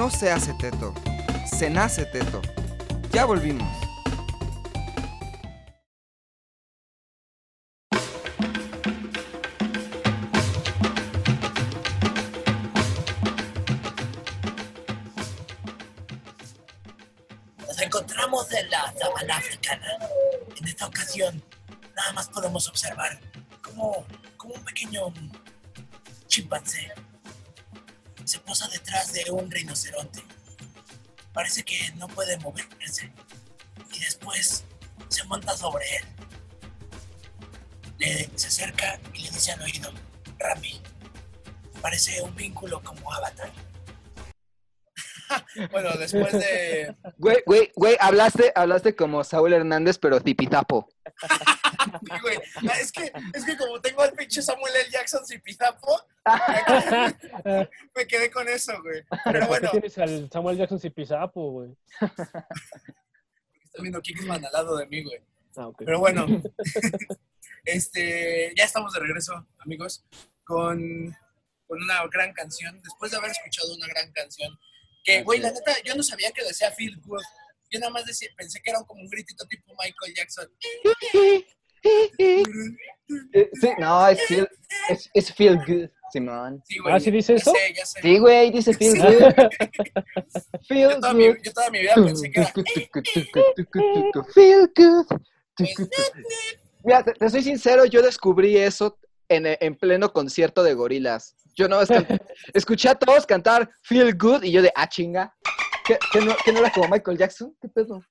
H: no
G: se hace teto, se nace teto. Ya volvimos.
C: Nos encontramos en la sabana africana. En esta ocasión, nada más podemos observar como, un pequeño chimpancé se posa detrás de un rinoceronte. Parece que no puede moverse. Y después se monta sobre él. Le, se acerca y le dice al oído, Rami, parece un vínculo como Avatar. Bueno, después de...
E: Güey, güey, güey, hablaste, hablaste como Saúl Hernández, pero tipizapo.
C: Sí, güey. Ah, Es que, es que como tengo al pinche Samuel L. Jackson Zipizapo, me quedé con eso, güey. Pero
D: ¿Por
C: bueno,
D: qué tienes al Samuel Jackson Zipizapo, güey?
C: estoy viendo Kingsman al lado de mí, güey.
D: Ah, ok.
C: Pero bueno, *laughs* este, ya estamos de regreso, amigos, con, con una gran canción. Después de haber escuchado una gran canción, que, güey, la neta, yo no sabía que decía Feel Good. Yo nada más decía, pensé que era como un gritito tipo Michael Jackson.
E: Eh, Sí, no, es feel, es, es feel good, Simón.
C: Sí, güey.
D: ¿Ah, sí dice
C: ya
D: eso?
C: sé, ya sé.
E: Sí, güey, dice feel
C: Sí.
E: good. Feel *laughs*
C: Yo toda, mi,
E: good.
C: yo toda mi vida pensé que era...
E: Feel good. Mira, te, te soy sincero, yo descubrí eso en, en pleno concierto de gorilas. Yo no *laughs* escuché a todos cantar Feel Good y yo de, ah, chinga. ¿Qué, qué no, qué no era como Michael Jackson? ¿Qué pedo?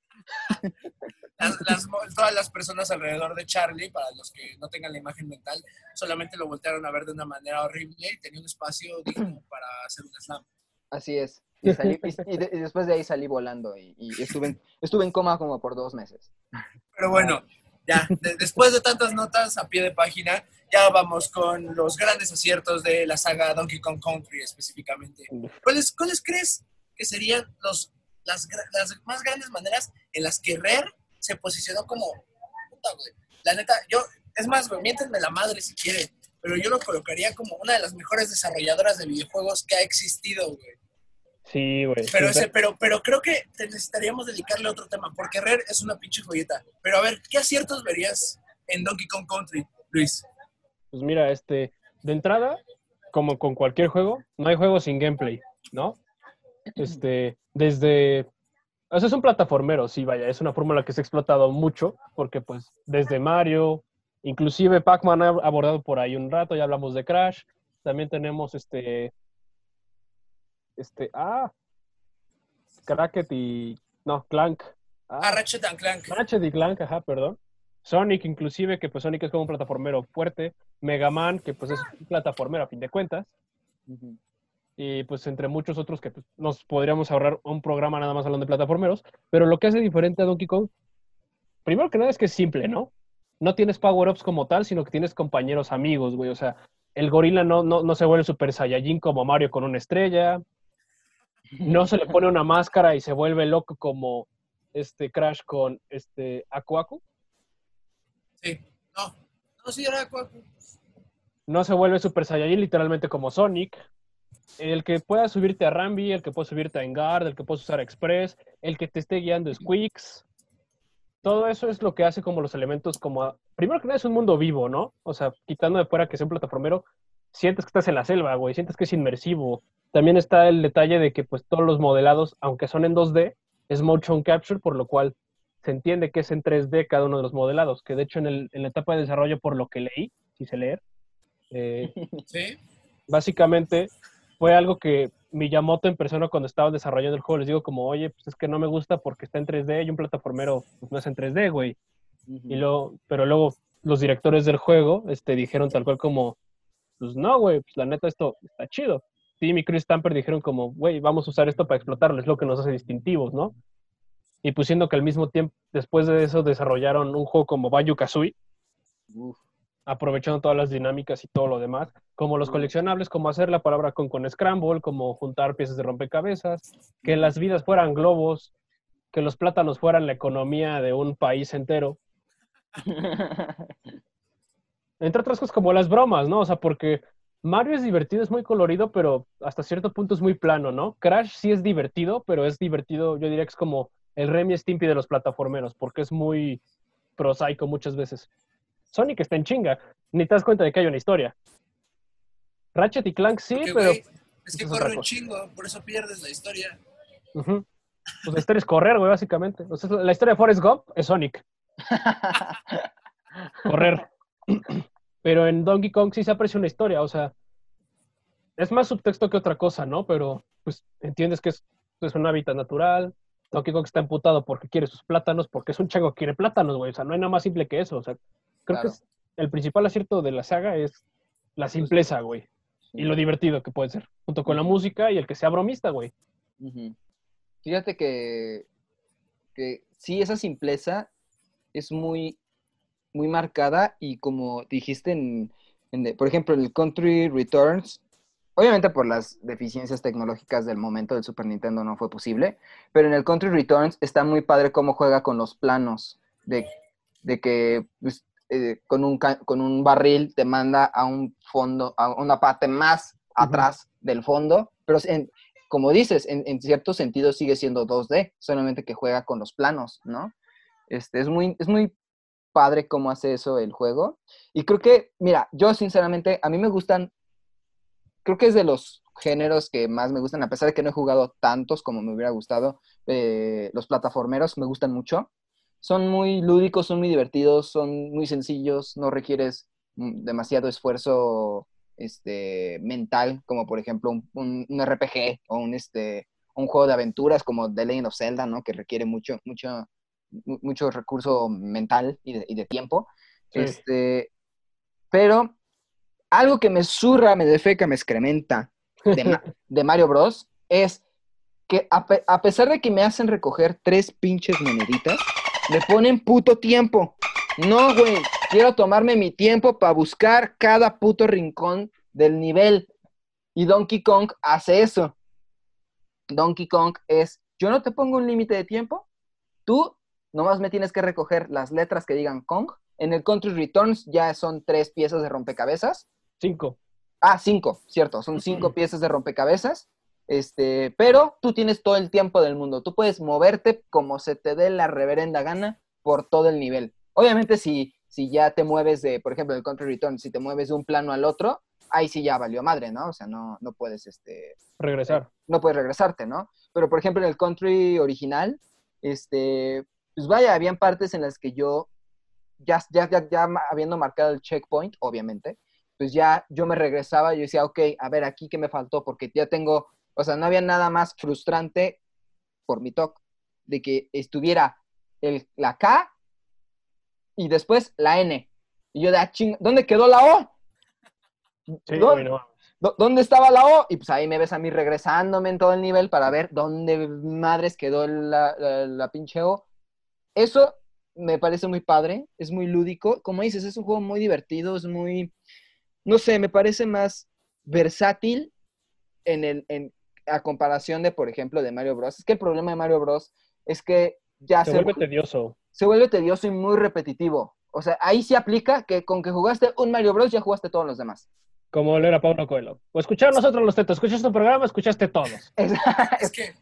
C: Las- las- todas las personas alrededor de Charlie, para los que no tengan la imagen mental, solamente lo voltearon a ver de una manera horrible y tenía un espacio digno *clears throat* para hacer un slam.
E: Así es. Y, salí- y- y de- y después de ahí salí volando y, y estuve, en, estuve en coma como por dos meses.
C: Pero bueno, ya, de- después de tantas notas a pie de página, ya vamos con los grandes aciertos de la saga Donkey Kong Country específicamente. ¿Cuáles, cuáles crees que serían los, las, más grandes maneras en las que Rare se posicionó como... Puta, güey. La neta, yo, es más, güey, miéntenme la madre si quieren, pero yo lo colocaría como una de las mejores desarrolladoras de videojuegos que ha existido, güey.
D: Sí, güey.
C: Pero, ese, pero, pero creo que te necesitaríamos dedicarle a otro tema, porque Rare es una pinche joyeta. Pero a ver, ¿qué aciertos verías en Donkey Kong Country, Luis?
D: Pues mira, este, de entrada, como con cualquier juego, no hay juego sin gameplay, ¿no? Este, desde, o sea, es un plataformero, sí, vaya, es una fórmula que se ha explotado mucho, porque pues desde Mario, inclusive Pac-Man ha abordado por ahí un rato, ya hablamos de Crash, también tenemos este, este, ah, Cracket y, no, Clank.
C: Ah, Ratchet and Clank.
D: Ratchet y Clank, ajá, perdón. Sonic, inclusive, que pues Sonic es como un plataformero fuerte. Mega Man, que pues es un plataformero a fin de cuentas. Y pues entre muchos otros que pues, nos podríamos ahorrar un programa nada más hablando de plataformeros. Pero lo que hace diferente a Donkey Kong, primero que nada es que es simple, ¿no? No tienes power-ups como tal, sino que tienes compañeros amigos, güey. O sea, el gorila no, no, no se vuelve Super Saiyajin como Mario con una estrella. No se le pone una máscara y se vuelve loco como este Crash con este Aku Aku.
C: Sí, no, no.
D: No se vuelve Super Saiyajin literalmente como Sonic. El que pueda subirte a Rambi, el que pueda subirte a Engard, el que pueda usar Express, el que te esté guiando Squeaks. Todo eso es lo que hace como los elementos como... Primero que nada es un mundo vivo, ¿no? O sea, quitando de fuera que sea un plataformero, sientes que estás en la selva, güey, sientes que es inmersivo. También está el detalle de que pues todos los modelados, aunque son en 2D, es motion capture, por lo cual se entiende que es en 3D cada uno de los modelados, que de hecho en, el- en la etapa de desarrollo, por lo que leí, si sé leer, eh, *laughs*
C: Sí,
D: básicamente fue algo que Miyamoto en persona cuando estaba desarrollando el juego les digo como, oye, pues es que no me gusta porque está en 3D y un plataformero pues, no es en 3D, güey. Y luego, pero luego los directores del juego este, dijeron tal cual como, pues no, güey, pues la neta esto está chido. Tim y Chris Stamper dijeron como, güey, vamos a usar esto para explotarlo, es lo que nos hace distintivos, ¿no? Y pues siendo que al mismo tiempo, después de eso, desarrollaron un juego como Banjo Kazooie,
E: Uf.
D: aprovechando todas las dinámicas y todo lo demás, como los coleccionables, como hacer la palabra con, con Scramble, como juntar piezas de rompecabezas, que las vidas fueran globos, que los plátanos fueran la economía de un país entero. *laughs* Entre otras cosas como las bromas, ¿no? O sea, porque Mario es divertido, es muy colorido, pero hasta cierto punto es muy plano, ¿no? Crash sí es divertido, pero es divertido, yo diría que es como el Remy Stimpy de los plataformeros, porque es muy prosaico muchas veces. Sonic está en chinga, ni te das cuenta de que hay una historia. Ratchet y Clank sí,
C: Porque,
D: pero...
C: es que
D: es otra
C: corre un chingo, por eso pierdes la historia.
D: Pues la historia es correr, güey, básicamente. O sea, la historia de Forrest Gump es Sonic. *laughs* correr. Pero en Donkey Kong sí se aprecia una historia, o sea, es más subtexto que otra cosa, ¿no? Pero pues entiendes que es, es un hábitat natural. Donkey Kong está emputado porque quiere sus plátanos, porque es un chango que quiere plátanos, güey. O sea, no hay nada más simple que eso. O sea, creo
E: Claro.
D: que es- el principal acierto de la saga es la simpleza, güey. Y lo divertido que puede ser. Junto con la música y el que sea bromista, güey.
E: Fíjate que, que sí, esa simpleza es muy, muy marcada y como dijiste, en, en por ejemplo, en el Country Returns, obviamente por las deficiencias tecnológicas del momento del Super Nintendo no fue posible, pero en el Country Returns está muy padre cómo juega con los planos, de, de que pues, eh, con, un, con un barril te manda a un fondo, a una parte más atrás del fondo, pero en- como dices, en, en cierto sentido sigue siendo 2D, solamente que juega con los planos, ¿no? Este, es, muy, es muy padre cómo hace eso el juego. Y creo que, mira, yo sinceramente, a mí me gustan, creo que es de los géneros que más me gustan, a pesar de que no he jugado tantos como me hubiera gustado, eh, los plataformeros me gustan mucho. Son muy lúdicos, son muy divertidos, son muy sencillos, no requieres mm, demasiado esfuerzo este, mental, como por ejemplo un, un- un RPG o un, este, un juego de aventuras como The Legend of Zelda, ¿no? Que requiere mucho, mucho, mu- mucho recurso mental y de, y de tiempo.
D: Sí.
E: Este, pero algo que me zurra, me defeca, me excrementa de, Ma- *laughs* de Mario Bros. es que a, pe- a pesar de que me hacen recoger tres pinches moneditas, me ponen puto tiempo. No, güey, quiero tomarme mi tiempo para buscar cada puto rincón del nivel. Y Donkey Kong hace eso. Donkey Kong es, yo no te pongo un límite de tiempo, tú nomás me tienes que recoger las letras que digan Kong. En el Country Returns ya son tres piezas de rompecabezas.
D: Cinco.
E: Ah, cinco, cierto, son cinco piezas de rompecabezas. Este, pero tú tienes todo el tiempo del mundo. Tú puedes moverte como se te dé la reverenda gana por todo el nivel. Obviamente, si, si ya te mueves de, por ejemplo, el Country Return, si te mueves de un plano al otro, ahí sí ya valió madre, ¿no? O sea, no, no puedes, este,
D: Regresar.
E: no puedes regresarte, ¿no? Pero, por ejemplo, en el country original, este, pues vaya, habían partes en las que yo, ya, ya, ya, habiendo marcado el checkpoint, obviamente, pues ya yo me regresaba y yo decía, ok, a ver, aquí qué me faltó, porque ya tengo, o sea, no había nada más frustrante por mi toque, de que estuviera el, la K y después la N. Y yo de, ah, ching, ¿dónde quedó la O?
D: Sí,
E: ¿Dó-
D: güey, no.
E: ¿Dó- ¿Dónde estaba la O? Y pues ahí me ves a mí regresándome en todo el nivel para ver dónde madres quedó la, la, la pinche O. Eso me parece muy padre, es muy lúdico. Como dices, es un juego muy divertido, es muy, no sé, me parece más versátil en el, en, a comparación de, por ejemplo, de Mario Bros. Es que el problema de Mario Bros. es que ya
D: Se
E: se,
D: vuelve tedioso.
E: se vuelve tedioso y muy repetitivo. O sea, ahí sí aplica que con que jugaste un Mario Bros. ya jugaste todos los demás.
D: Como lo era Paulo Coelho. O escuchar nosotros los tetos. Escuchaste un programa, escuchaste todos. *laughs*
C: Es que,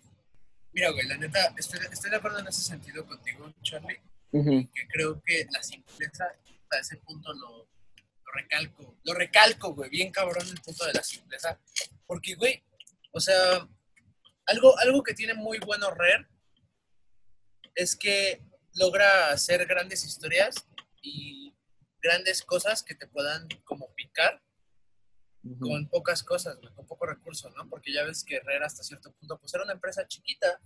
C: mira, güey, la neta, estoy, estoy de acuerdo en ese sentido contigo, Charlie, que creo que la simpleza, a ese punto lo, lo recalco, lo recalco, güey, bien cabrón el punto de la simpleza, porque, güey, o sea, algo, algo que tiene muy bueno Rare es que logra hacer grandes historias y grandes cosas que te puedan como picar con pocas cosas, güey, con poco recurso, ¿no? Porque ya ves que Herrera hasta cierto punto, pues era una empresa chiquita.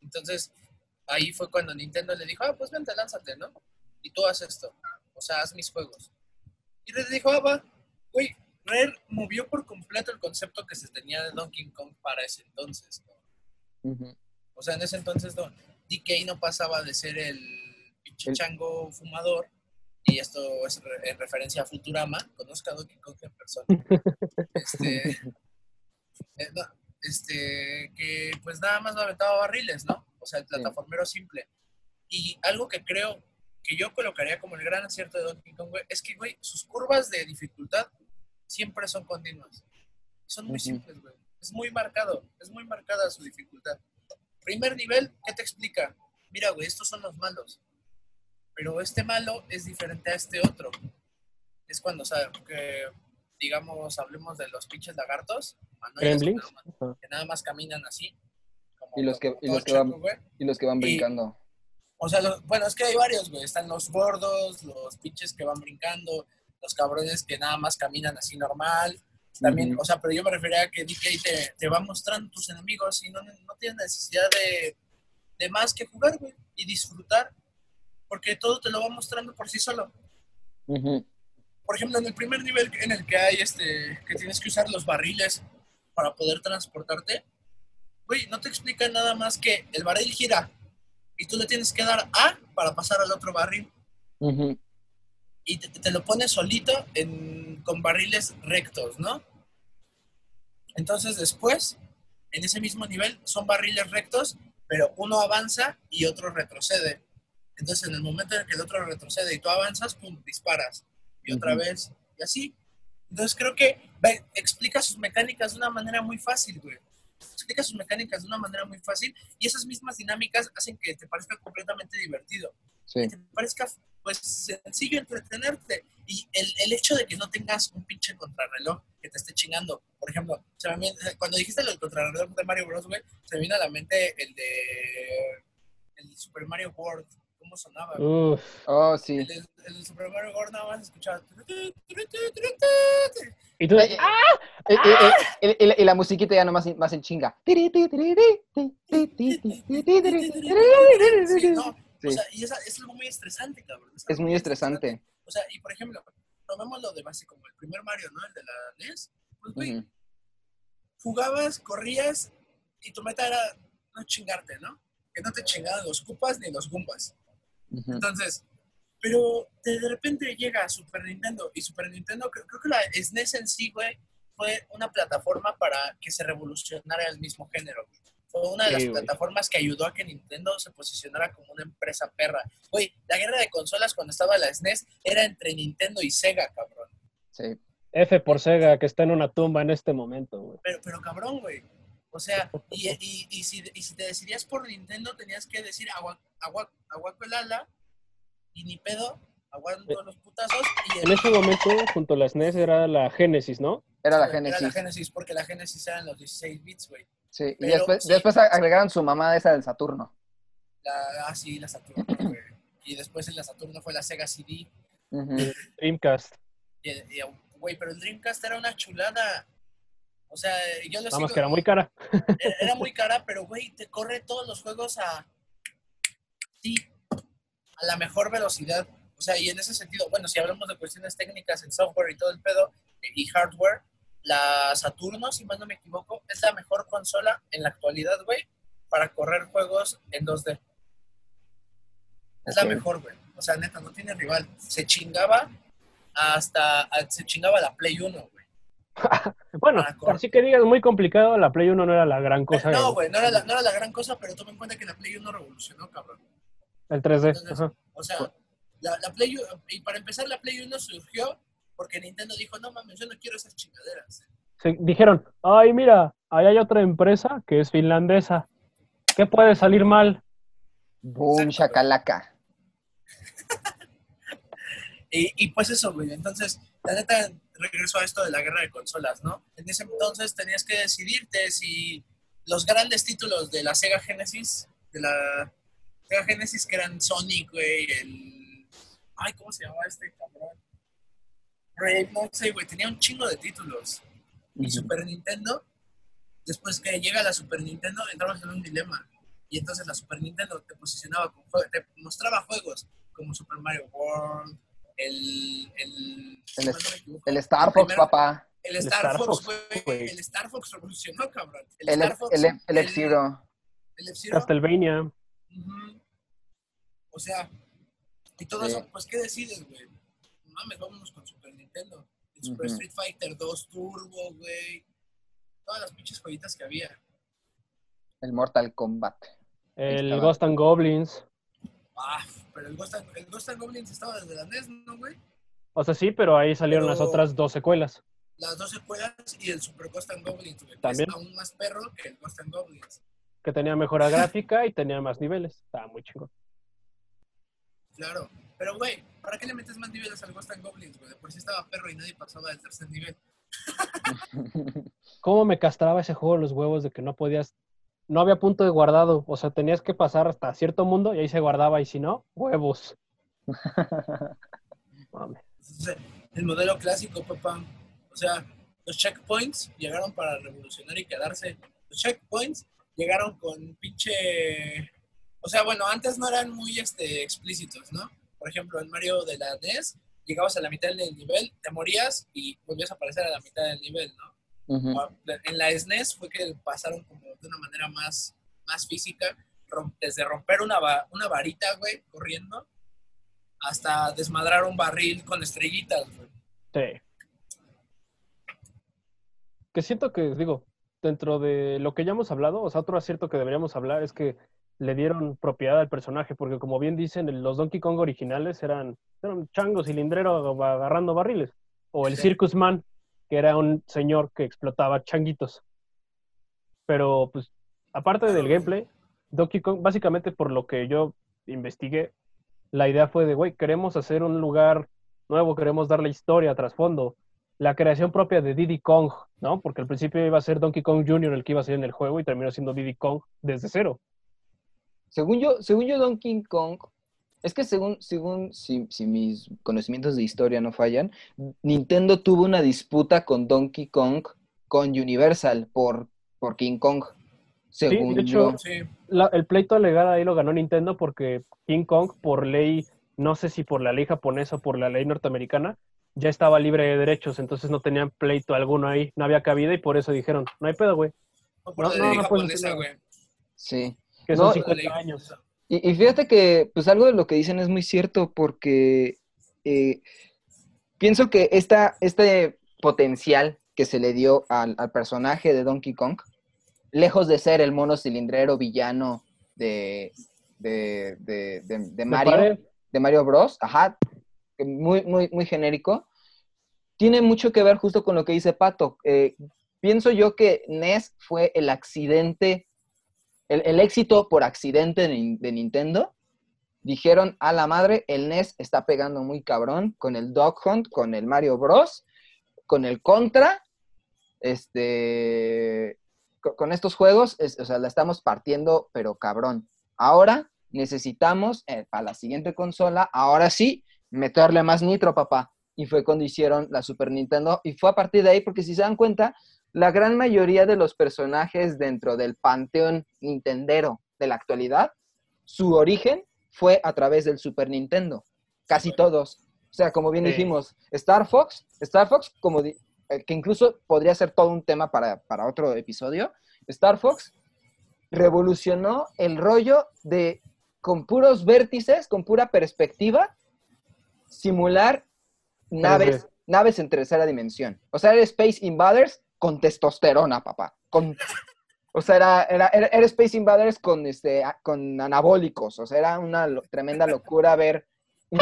C: Entonces, ahí fue cuando Nintendo le dijo, ah, pues vente, lánzate, ¿no? Y tú haz esto, o sea, haz mis juegos. Y le dijo, ah, va, güey, Rare movió por completo el concepto que se tenía de Donkey Kong para ese entonces, ¿no? O sea, en ese entonces no, DK no pasaba de ser el pinche chango fumador y esto es re- en referencia a Futurama, conozca a Donkey Kong en persona. *laughs* Este, eh, no, este, que pues nada más me aventaba barriles, ¿no? O sea, el plataformero simple. Y algo que creo que yo colocaría como el gran acierto de Donkey Kong, güey, es que, güey, sus curvas de dificultad siempre son continuas. Son muy simples, güey. Es muy marcado, es muy marcada su dificultad. Primer nivel, ¿qué te explica? Mira, güey, estos son los malos. Pero este malo es diferente a este otro. Es cuando, sea, que, digamos, hablemos de los pinches lagartos.
D: Gremlins.
C: que nada más- Que nada más caminan así. como-
E: Y los que, y los que van, y los que van brincando.
C: O sea, los- bueno, es que hay varios, güey. Están los gordos, los pinches que van brincando, los cabrones que nada más caminan así normal. También, o sea, pero yo me refería a que DK te, te va mostrando tus enemigos y no, no tienes necesidad de, de más que jugar, güey, y disfrutar, porque todo te lo va mostrando por sí solo. Por ejemplo, en el primer nivel en el que hay este, que tienes que usar los barriles para poder transportarte, güey, no te explica nada más que el barril gira y tú le tienes que dar A para pasar al otro barril y te, te lo pones solito en- con barriles rectos, ¿no? Entonces después, en ese mismo nivel, son barriles rectos, pero uno avanza y otro retrocede. Entonces en el momento en que el otro retrocede y tú avanzas, pum, disparas. Y otra
E: Ujú.
C: vez, y así. Entonces creo que ve, explica sus mecánicas de una manera muy fácil, güey. Explica sus mecánicas de una manera muy fácil y esas mismas dinámicas hacen que te parezca completamente divertido.
E: Sí.
C: te parezca pues sencillo entretenerte y el, el hecho de que no tengas un pinche contrarreloj que te esté chingando. Por ejemplo se me viene- cuando dijiste del contrarreloj de Mario Bros güey se me vino a la mente el de el Super Mario World cómo sonaba?
D: Uf.
E: Oh, sí.
C: el, Super Mario World nada más escuchaba
D: Y tú,
E: Eh,
D: ¡ah!
E: Y, la musiquita ya nomás más en chinga.
C: Sí, no,
E: Sí.
C: o sea, y esa, es algo muy estresante cabrón
E: Es muy estresante.
C: o sea y por ejemplo tomémoslo de base como el primer Mario no el de la NES pues güey jugabas, corrías y tu meta era no chingarte, ¿no? Que no te chingaran los Koopas ni los Entonces, pero de de repente llega Super Nintendo y Super Nintendo, creo, creo que la SNES en sí, güey, fue una plataforma para que se revolucionara el mismo género. Fue una de
D: Sí,
C: las
D: güey.
C: plataformas que ayudó a que Nintendo se posicionara como una empresa perra. Güey, la guerra de consolas cuando estaba la SNES era entre Nintendo y Sega, cabrón.
E: Sí.
D: F por Sega, que está en una tumba en este momento, güey.
C: Pero, pero cabrón, güey. O sea, y, y, y, si, y si te decidías por Nintendo, tenías que decir agua, agua, aguaco el ala, y ni pedo, aguanto los putazos, y el-
D: En ese momento, junto a la SNES, era la Genesis, ¿no?
E: Era la
C: Era la
E: Genesis.
C: Genesis, porque la Genesis eran los 16 bits, güey.
E: Sí. Y
C: Pero
E: después,
C: sí.
E: después agregaron su mamá esa del Saturno.
C: La, ah, sí, la Saturno, güey. Y después en la Saturno fue la Sega CD.
E: Ujú.
D: Dreamcast.
C: Y, y, güey, pero el Dreamcast era una chulada. O sea, yo lo
D: Nada
C: sigo-
D: más que era muy cara. *laughs*
C: era, muy cara, pero güey, te corre todos los juegos a sí, a la mejor velocidad. O sea, y en ese sentido, bueno, si hablamos de cuestiones técnicas en software y todo el pedo eh, y hardware, la Saturno, si mal no me equivoco, es la mejor consola en la actualidad, güey, para correr juegos en 2D. Es la mejor, güey. O sea, neta, no tiene rival. Se chingaba hasta, se chingaba la Play 1, güey. *laughs*
D: Bueno, así que digas muy complicado, la Play 1 no era la gran cosa.
C: No, güey, no era, la, no era la gran cosa, pero toma en cuenta que la Play 1 revolucionó, cabrón.
D: El 3D.
C: Entonces,
D: ajá.
C: O sea, la, la Play 1, y para empezar, la Play 1 surgió porque Nintendo dijo, no mames, yo no quiero esas chingaderas.
D: Se- dijeron, ay, mira, ahí hay otra empresa que es finlandesa. ¿Qué puede salir mal?
E: Boom, shakalaka. *laughs*
C: Y, y pues eso, güey. Entonces, la neta, regreso a esto de la guerra de consolas, ¿no? En ese entonces tenías que decidirte si los grandes títulos de la Sega Genesis, de la Sega Genesis, que eran Sonic, güey, el... Ay, ¿cómo se llamaba este cabrón? Brave, no sé, güey, tenía un chingo de títulos. y Super Nintendo, después que llega la Super Nintendo, entramos en un dilema. Y entonces la Super Nintendo te posicionaba, con te mostraba juegos como Super Mario World, el... El,
E: El,
C: no
E: Star Fox,
C: primer-
E: papá.
C: El Star,
D: Star
C: Fox,
D: Fox,
C: güey.
D: güey.
C: El Star Fox revolucionó, cabrón. El,
E: El,
C: Star Fox.
E: el, el F-Zero.
C: El F-Zero.
D: Castlevania.
C: O sea, y todo
E: Sí.
C: eso, pues, ¿qué decides, güey? mames, vámonos con Super Nintendo. El Super. Street Fighter 2 Turbo, güey. Todas las pinches joyitas que había.
E: El Mortal Kombat.
D: El. Ghost and Goblins.
C: Ah, pero el Ghost, and, el Ghost and Goblins estaba desde la NES, ¿no, güey?
D: O sea, sí, pero ahí salieron las otras dos secuelas.
C: Las dos secuelas y el Super Ghost and Goblins, güey. que
D: También.
C: Es aún más perro que el Ghost and Goblins.
D: Que tenía mejora gráfica y tenía más niveles. Estaba muy chingón.
C: Claro. Pero, güey, ¿para qué le metes más niveles al Ghost and Goblins, güey? De por sí estaba perro y nadie pasaba del tercer nivel. *laughs*
D: ¿Cómo me castraba ese juego los huevos de que no podías... No había punto de guardado. O sea, tenías que pasar hasta cierto mundo y ahí se guardaba. Y si no, huevos. *laughs*
C: Entonces, el modelo clásico, papá. O sea, los checkpoints llegaron para revolucionar y quedarse. Los checkpoints llegaron con pinche... O sea, bueno, antes no eran muy este, explícitos, ¿no? Por ejemplo, en Mario de la NES, llegabas a la mitad del nivel, te morías y volvías a aparecer a la mitad del nivel, ¿no? En la SNES fue que pasaron como de una manera más, más física, rom- desde romper una, va- una varita, güey, corriendo, hasta desmadrar un barril con estrellitas, güey.
D: Sí. Que siento que, digo, dentro de lo que ya hemos hablado, o sea, otro acierto que deberíamos hablar es que le dieron propiedad al personaje, porque como bien dicen, los Donkey Kong originales eran, eran changos cilindrero agarrando barriles. O el
C: Sí.
D: Circus Man, que era un señor que explotaba changuitos. Pero, pues, aparte del gameplay, Donkey Kong, básicamente por lo que yo investigué, la idea fue de, güey, queremos hacer un lugar nuevo, queremos darle historia, trasfondo, la creación propia de Diddy Kong, ¿no? Porque al principio iba a ser Donkey Kong Jr. el que iba a ser en el juego y terminó siendo Diddy Kong desde cero.
E: Según yo, según yo, Donkey Kong, es que según, según si, si mis conocimientos de historia no fallan, Nintendo tuvo una disputa con Donkey Kong con Universal por, por King Kong. Según
D: de hecho,
E: yo.
C: Sí,
D: La- el pleito legal ahí lo ganó Nintendo porque King Kong, por ley, no sé si por la ley japonesa o por la ley norteamericana, ya estaba libre de derechos, entonces no tenían pleito alguno ahí, no había cabida y por eso dijeron, no hay pedo, güey,
C: no, por
D: No, no, no
C: japonesa, güey.
E: Sí.
D: que
E: No,
D: son
E: la
D: 50
C: ley
D: años.
E: Y, y fíjate que, pues algo de lo que dicen es muy cierto, porque eh, pienso que esta, este potencial que se le dio al, al personaje de Donkey Kong, lejos de ser el mono cilindrero villano de, de, de- de- Mario, de Mario Bros, ajá, muy, muy, muy genérico, tiene mucho que ver justo con lo que dice Pato. Eh, pienso yo que NES fue el accidente, el, éxito por accidente de, Nin- de Nintendo. Dijeron, a la madre, el NES está pegando muy cabrón con el Dog Hunt, con el Mario Bros, con el Contra, este, co- con, estos juegos, es- o sea, la estamos partiendo, pero cabrón. Ahora necesitamos, eh, para la siguiente consola, ahora sí, meterle más nitro, papá. Y fue cuando hicieron la Super Nintendo. Y fue a partir de ahí, porque si se dan cuenta, la gran mayoría de los personajes dentro del panteón nintendero de la actualidad, su origen fue a través del Super Nintendo. Casi todos. O sea, como bien
D: Sí.
E: dijimos, Star Fox, Star Fox, como eh, que incluso podría ser todo un tema para, para otro episodio, Star Fox revolucionó el rollo de, con puros vértices, con pura perspectiva, simular naves, naves en tercera dimensión. O sea, era Space Invaders con testosterona, papá. Con, o sea, era, era, era- era Space Invaders con, este, con anabólicos. O sea, era una lo- tremenda locura ver... un-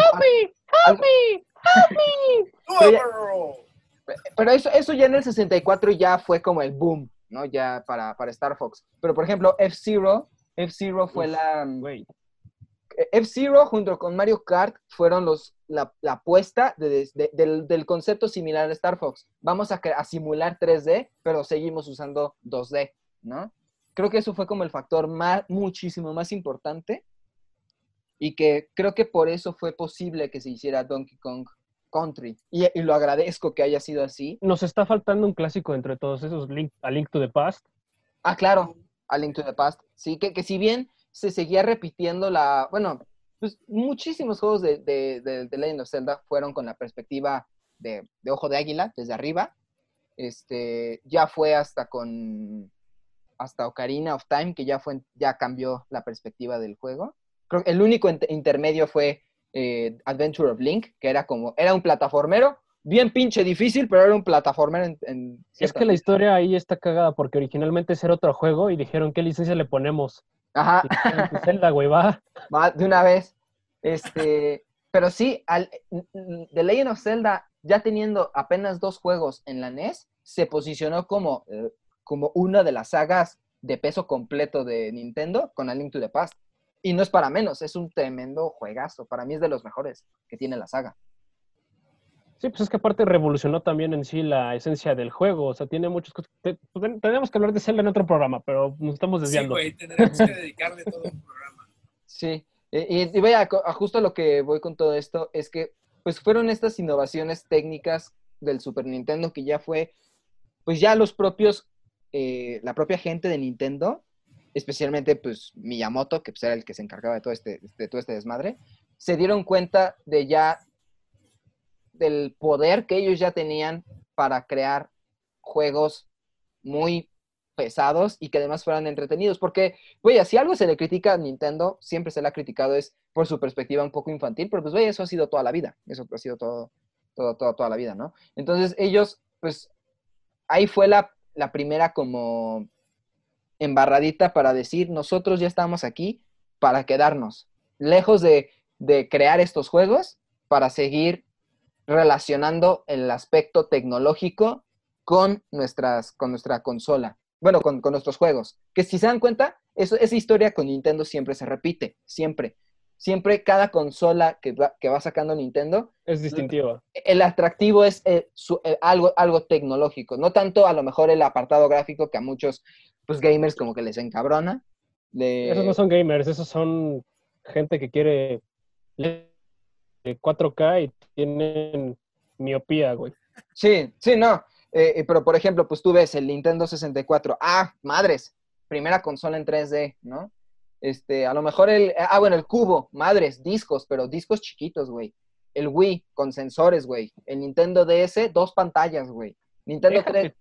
E: algo- Pero ya- pero eso, eso ya en el 64 ya fue como el boom, ¿no? Ya para, para Star Fox. Pero, por ejemplo, F-Zero, F-Zero fue
D: Uf,
E: la...
D: Güey,
E: F-Zero junto con Mario Kart fueron los, la, la apuesta de- de- del, del concepto similar a Star Fox. Vamos a, simular 3D, pero seguimos usando 2D, ¿no? Creo que eso fue como el factor más, muchísimo más importante y que creo que por eso fue posible que se hiciera Donkey Kong Country. Y, y lo agradezco que haya sido así.
D: nos está faltando un clásico entre todos esos, Link, a Link to the Past.
E: Ah, claro, A Link to the Past. Sí, que, que si bien se seguía repitiendo la. Bueno, pues muchísimos juegos de, de, de, de Legend of Zelda fueron con la perspectiva de, de ojo de águila, desde arriba. Este, ya fue hasta con. Hasta Ocarina of Time, que ya, fue, ya cambió la perspectiva del juego. Creo que el único intermedio fue eh, Adventure of Link, que era como, era un plataformero, bien pinche difícil, pero era un plataformero en... en
D: Es que la historia ahí está cagada porque originalmente ese era otro juego y dijeron qué licencia le ponemos.
E: Ajá.
D: Y dijeron, "Pues, Zelda, güey, va. *laughs*
E: Va, de una vez. Este, pero sí, al, The Legend of Zelda, ya teniendo apenas dos juegos en la NES, se posicionó como, eh, como una de las sagas de peso completo de Nintendo con A Link to the Past. Y no es para menos, es un tremendo juegazo. Para mí es de los mejores que tiene la saga.
D: Sí, pues es que aparte revolucionó también en sí la esencia del juego. O sea, tiene muchas cosas. te- pues, ten- Tenemos que hablar de Zelda en otro programa, pero nos estamos
C: Sí,
D: desviando.
C: güey, tendremos que dedicarle todo un programa. *laughs*
E: Sí, y, y vaya, a justo a lo que voy con todo esto es que pues fueron estas innovaciones técnicas del Super Nintendo que ya fue, pues ya los propios, eh, la propia gente de Nintendo, especialmente pues Miyamoto, que pues, era el que se encargaba de todo este, de todo este desmadre, se dieron cuenta de ya del poder que ellos ya tenían para crear juegos muy pesados y que además fueran entretenidos, porque Oye, si algo se le critica a Nintendo, siempre se le ha criticado es por su perspectiva un poco infantil, pero pues, oye, eso ha sido toda la vida. Eso ha sido todo, toda la vida, ¿no? Entonces, ellos, pues, ahí fue la, la primera como embarradita para decir, nosotros ya estamos aquí para quedarnos, lejos de, de crear estos juegos, para seguir relacionando el aspecto tecnológico con, nuestras, con nuestra consola. Bueno, con, con nuestros juegos. Que si se dan cuenta, eso, esa historia con Nintendo siempre se repite, siempre. Siempre cada consola que va, que va sacando Nintendo,
D: Es distintiva.
E: el atractivo es eh, su- eh, algo, algo tecnológico, no tanto a lo mejor el apartado gráfico que a muchos pues, gamers como que les encabrona. De...
D: Esos no son gamers, esos son gente que quiere 4K y tienen miopía, güey.
E: Sí, sí, no. Eh, eh, pero por ejemplo, pues tú ves el Nintendo 64. Ah, madres, primera consola en 3D, ¿no? Este, a lo mejor el. Ah, bueno, el cubo, madres, discos, pero discos chiquitos, güey. El Wii con sensores, güey. El Nintendo DS, dos pantallas, güey. Nintendo
D: Déjate,
E: 3.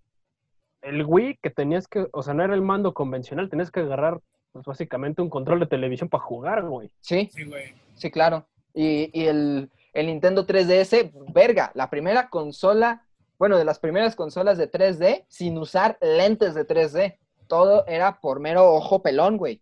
D: El Wii que tenías que, o sea, no era el mando convencional, tenías que agarrar pues, básicamente un control de televisión para jugar, güey.
E: Sí,
C: Sí, güey.
E: sí, claro. Y, y el, el Nintendo 3DS, verga, la primera consola, bueno, de las primeras consolas de 3D sin usar lentes de 3D. Todo era por mero ojo pelón, güey.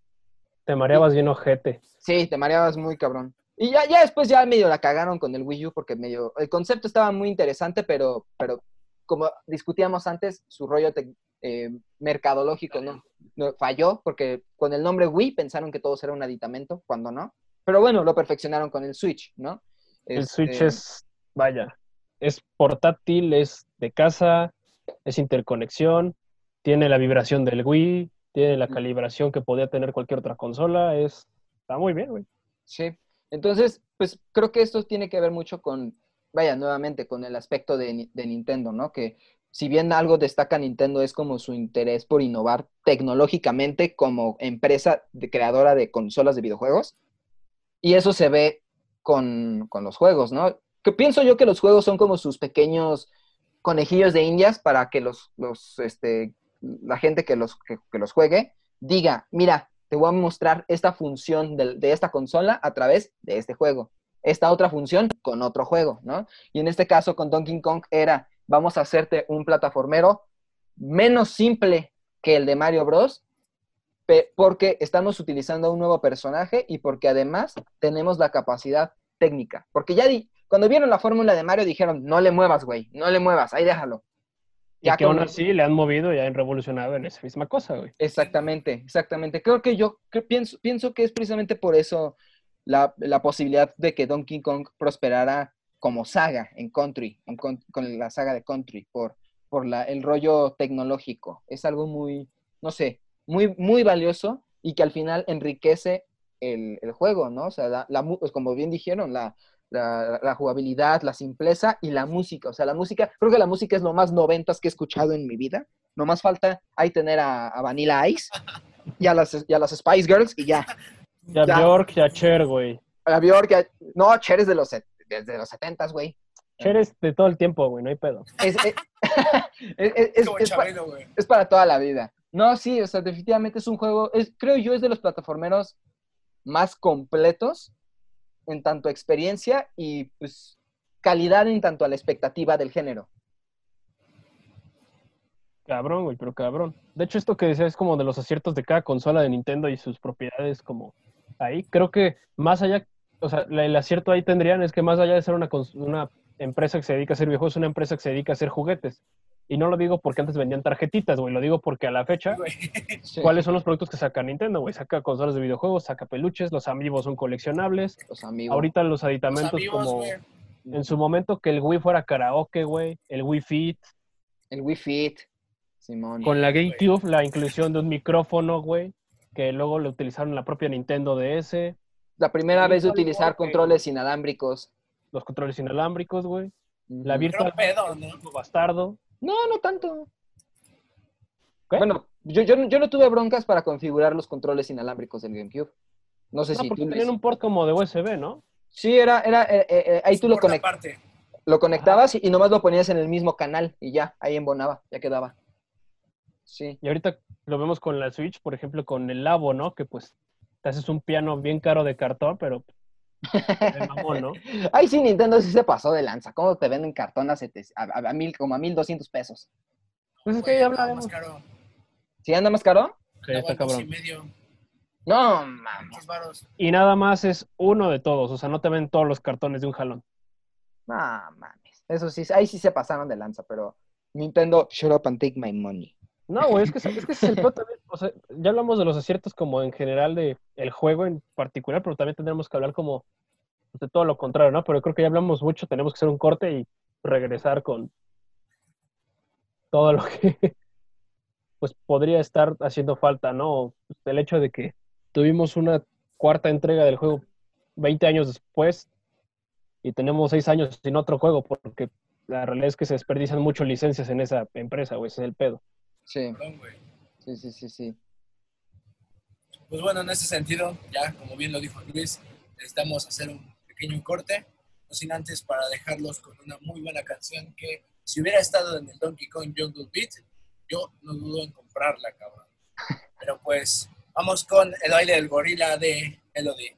D: Te mareabas bien ojete.
E: Sí, te mareabas muy cabrón. Y ya, ya después ya medio la cagaron con el Wii U porque medio... El concepto estaba muy interesante, pero, pero como discutíamos antes, su rollo tec- eh, mercadológico no, no falló porque con el nombre Wii pensaron que todo era un aditamento, cuando no. Pero bueno, lo perfeccionaron con el Switch, ¿no?
D: El
E: Este,
D: Switch es, vaya, es portátil, es de casa, es interconexión, tiene la vibración del Wii, tiene la
E: Mm.
D: calibración que podía tener cualquier otra consola, es, está muy bien, güey.
E: Sí. Entonces, pues creo que esto tiene que ver mucho con, vaya, nuevamente, con el aspecto de, de Nintendo, ¿no? Que si bien algo destaca Nintendo es como su interés por innovar tecnológicamente como empresa de creadora de consolas de videojuegos. Y eso se ve con, con los juegos, ¿no? Que pienso yo que los juegos son como sus pequeños conejillos de indias para que los, los este, la gente que los, que, los juegue diga, mira, te voy a mostrar esta función de, de esta consola a través de este juego. Esta otra función con otro juego, ¿no? Y en este caso con Donkey Kong era, vamos a hacerte un plataformero menos simple que el de Mario Bros. Porque estamos utilizando un nuevo personaje y porque además tenemos la capacidad técnica. Porque ya di- cuando vieron la fórmula de Mario dijeron, no le muevas, güey, no le muevas, ahí déjalo.
D: Y
E: Ya
D: que aún así le han movido y han revolucionado en esa misma cosa, güey.
E: Exactamente, exactamente. Creo que yo que pienso, pienso que es precisamente por eso la, la posibilidad de que Donkey Kong prosperara como saga en Country, en con, con la saga de Country, por, por la, el rollo tecnológico. Es algo muy, no sé, muy, muy valioso y que al final enriquece el, el juego, ¿no? O sea, la, la pues como bien dijeron, la, la, la jugabilidad, la simpleza y la música. O sea, la música, creo que la música es lo más noventas que he escuchado en mi vida. Nomás falta ahí tener a, a Vanilla Ice y a, las, y a las Spice Girls y ya.
D: Ya,
E: Ya.
D: Bjork, ya Cher, güey.
E: A Bjork, ya- no, Cher es de los, desde los 70 güey.
D: Cher es de todo el tiempo, güey, no hay pedo.
E: Es, es, *laughs* es-
C: Chabelo,
E: es para toda la vida. No, sí, o sea, definitivamente es un juego, es, creo yo, es de los plataformeros más completos en tanto experiencia y pues calidad en tanto a la expectativa del género.
D: Cabrón, güey, pero cabrón. De hecho, esto que decía es como de los aciertos de cada consola de Nintendo y sus propiedades como ahí. Creo que más allá, o sea, el acierto ahí tendrían es que más allá de ser una, una empresa que se dedica a hacer videojuegos, es una empresa que se dedica a hacer juguetes. Y no lo digo porque antes vendían tarjetitas, güey, lo digo porque a la fecha,
C: Güey. *laughs*
E: Sí,
D: ¿cuáles son los productos que saca Nintendo, güey? Saca consolas de videojuegos, saca peluches, los amigos son coleccionables.
E: Los amigos.
D: Ahorita los
C: Los
D: aditamentos
C: amigos,
D: como en su momento que el Wii fuera karaoke, güey, el Wii Fit,
E: El Wii Fit. Simón.
D: Con la GameCube, la inclusión de un micrófono, güey, que luego lo utilizaron la propia Nintendo DS,
E: La primera vez de utilizar controles inalámbricos.
D: los controles inalámbricos, güey, la. Virtual
C: pedo, ¿no?
D: Bastardo.
E: No, no tanto.
D: ¿Qué?
E: Bueno, yo, yo, no- yo no tuve broncas para configurar los controles inalámbricos del GameCube. No sé
D: No,
E: si
D: porque
E: tú...
D: tenían un port como de USB, ¿no?
E: Sí, era, era eh, eh, eh, ahí tú lo,
C: Por
E: conect-
C: aparte.
E: lo conectabas y, y nomás lo ponías en el mismo canal y ya, ahí embonaba, ya quedaba. Sí.
D: Y ahorita lo vemos con la Switch, por ejemplo, con el Labo, ¿no? Que pues te haces un piano bien caro de cartón, pero de mamón, ¿no? *laughs*
E: Ay, sí, Nintendo sí se pasó de lanza. ¿Cómo te venden cartón a, sete- a, a- a mil, como a mil doscientos pesos?
D: Pues es que ya
C: nada
D: hablaremos.
C: más caro.
E: ¿Sí anda más caro?
D: Sí, está
C: Aguantos y
D: cabrón.
C: medio.
E: No, mames.
D: Y nada más es uno de todos, o sea, no te ven todos los cartones de un jalón.
E: No, mames. Eso sí, ahí sí se pasaron de lanza, pero Nintendo, shut up and take my money.
D: No, güey, es que, es que es el peor también. O sea, ya hablamos de los aciertos como en general de el juego en particular, pero también tendremos que hablar como de todo lo contrario, ¿no? Pero creo que ya hablamos mucho, tenemos que hacer un corte y regresar con todo lo que *laughs* pues podría estar haciendo falta, ¿no? Pues, el hecho de que tuvimos una cuarta entrega del juego 20 años después y tenemos 6 años sin otro juego, porque la realidad es que se desperdician mucho licencias en esa empresa, güey, ese es el pedo.
E: Sí,
C: Perdón, güey.
E: sí, sí, sí, sí.
C: Pues bueno, en ese sentido, ya como bien lo dijo Luis, necesitamos hacer un pequeño corte, no sin antes para dejarlos con una muy buena canción que si hubiera estado en el Donkey Kong Jungle Beat, yo no dudo en comprarla, cabrón. Pero pues vamos con el baile del gorila de Elodie.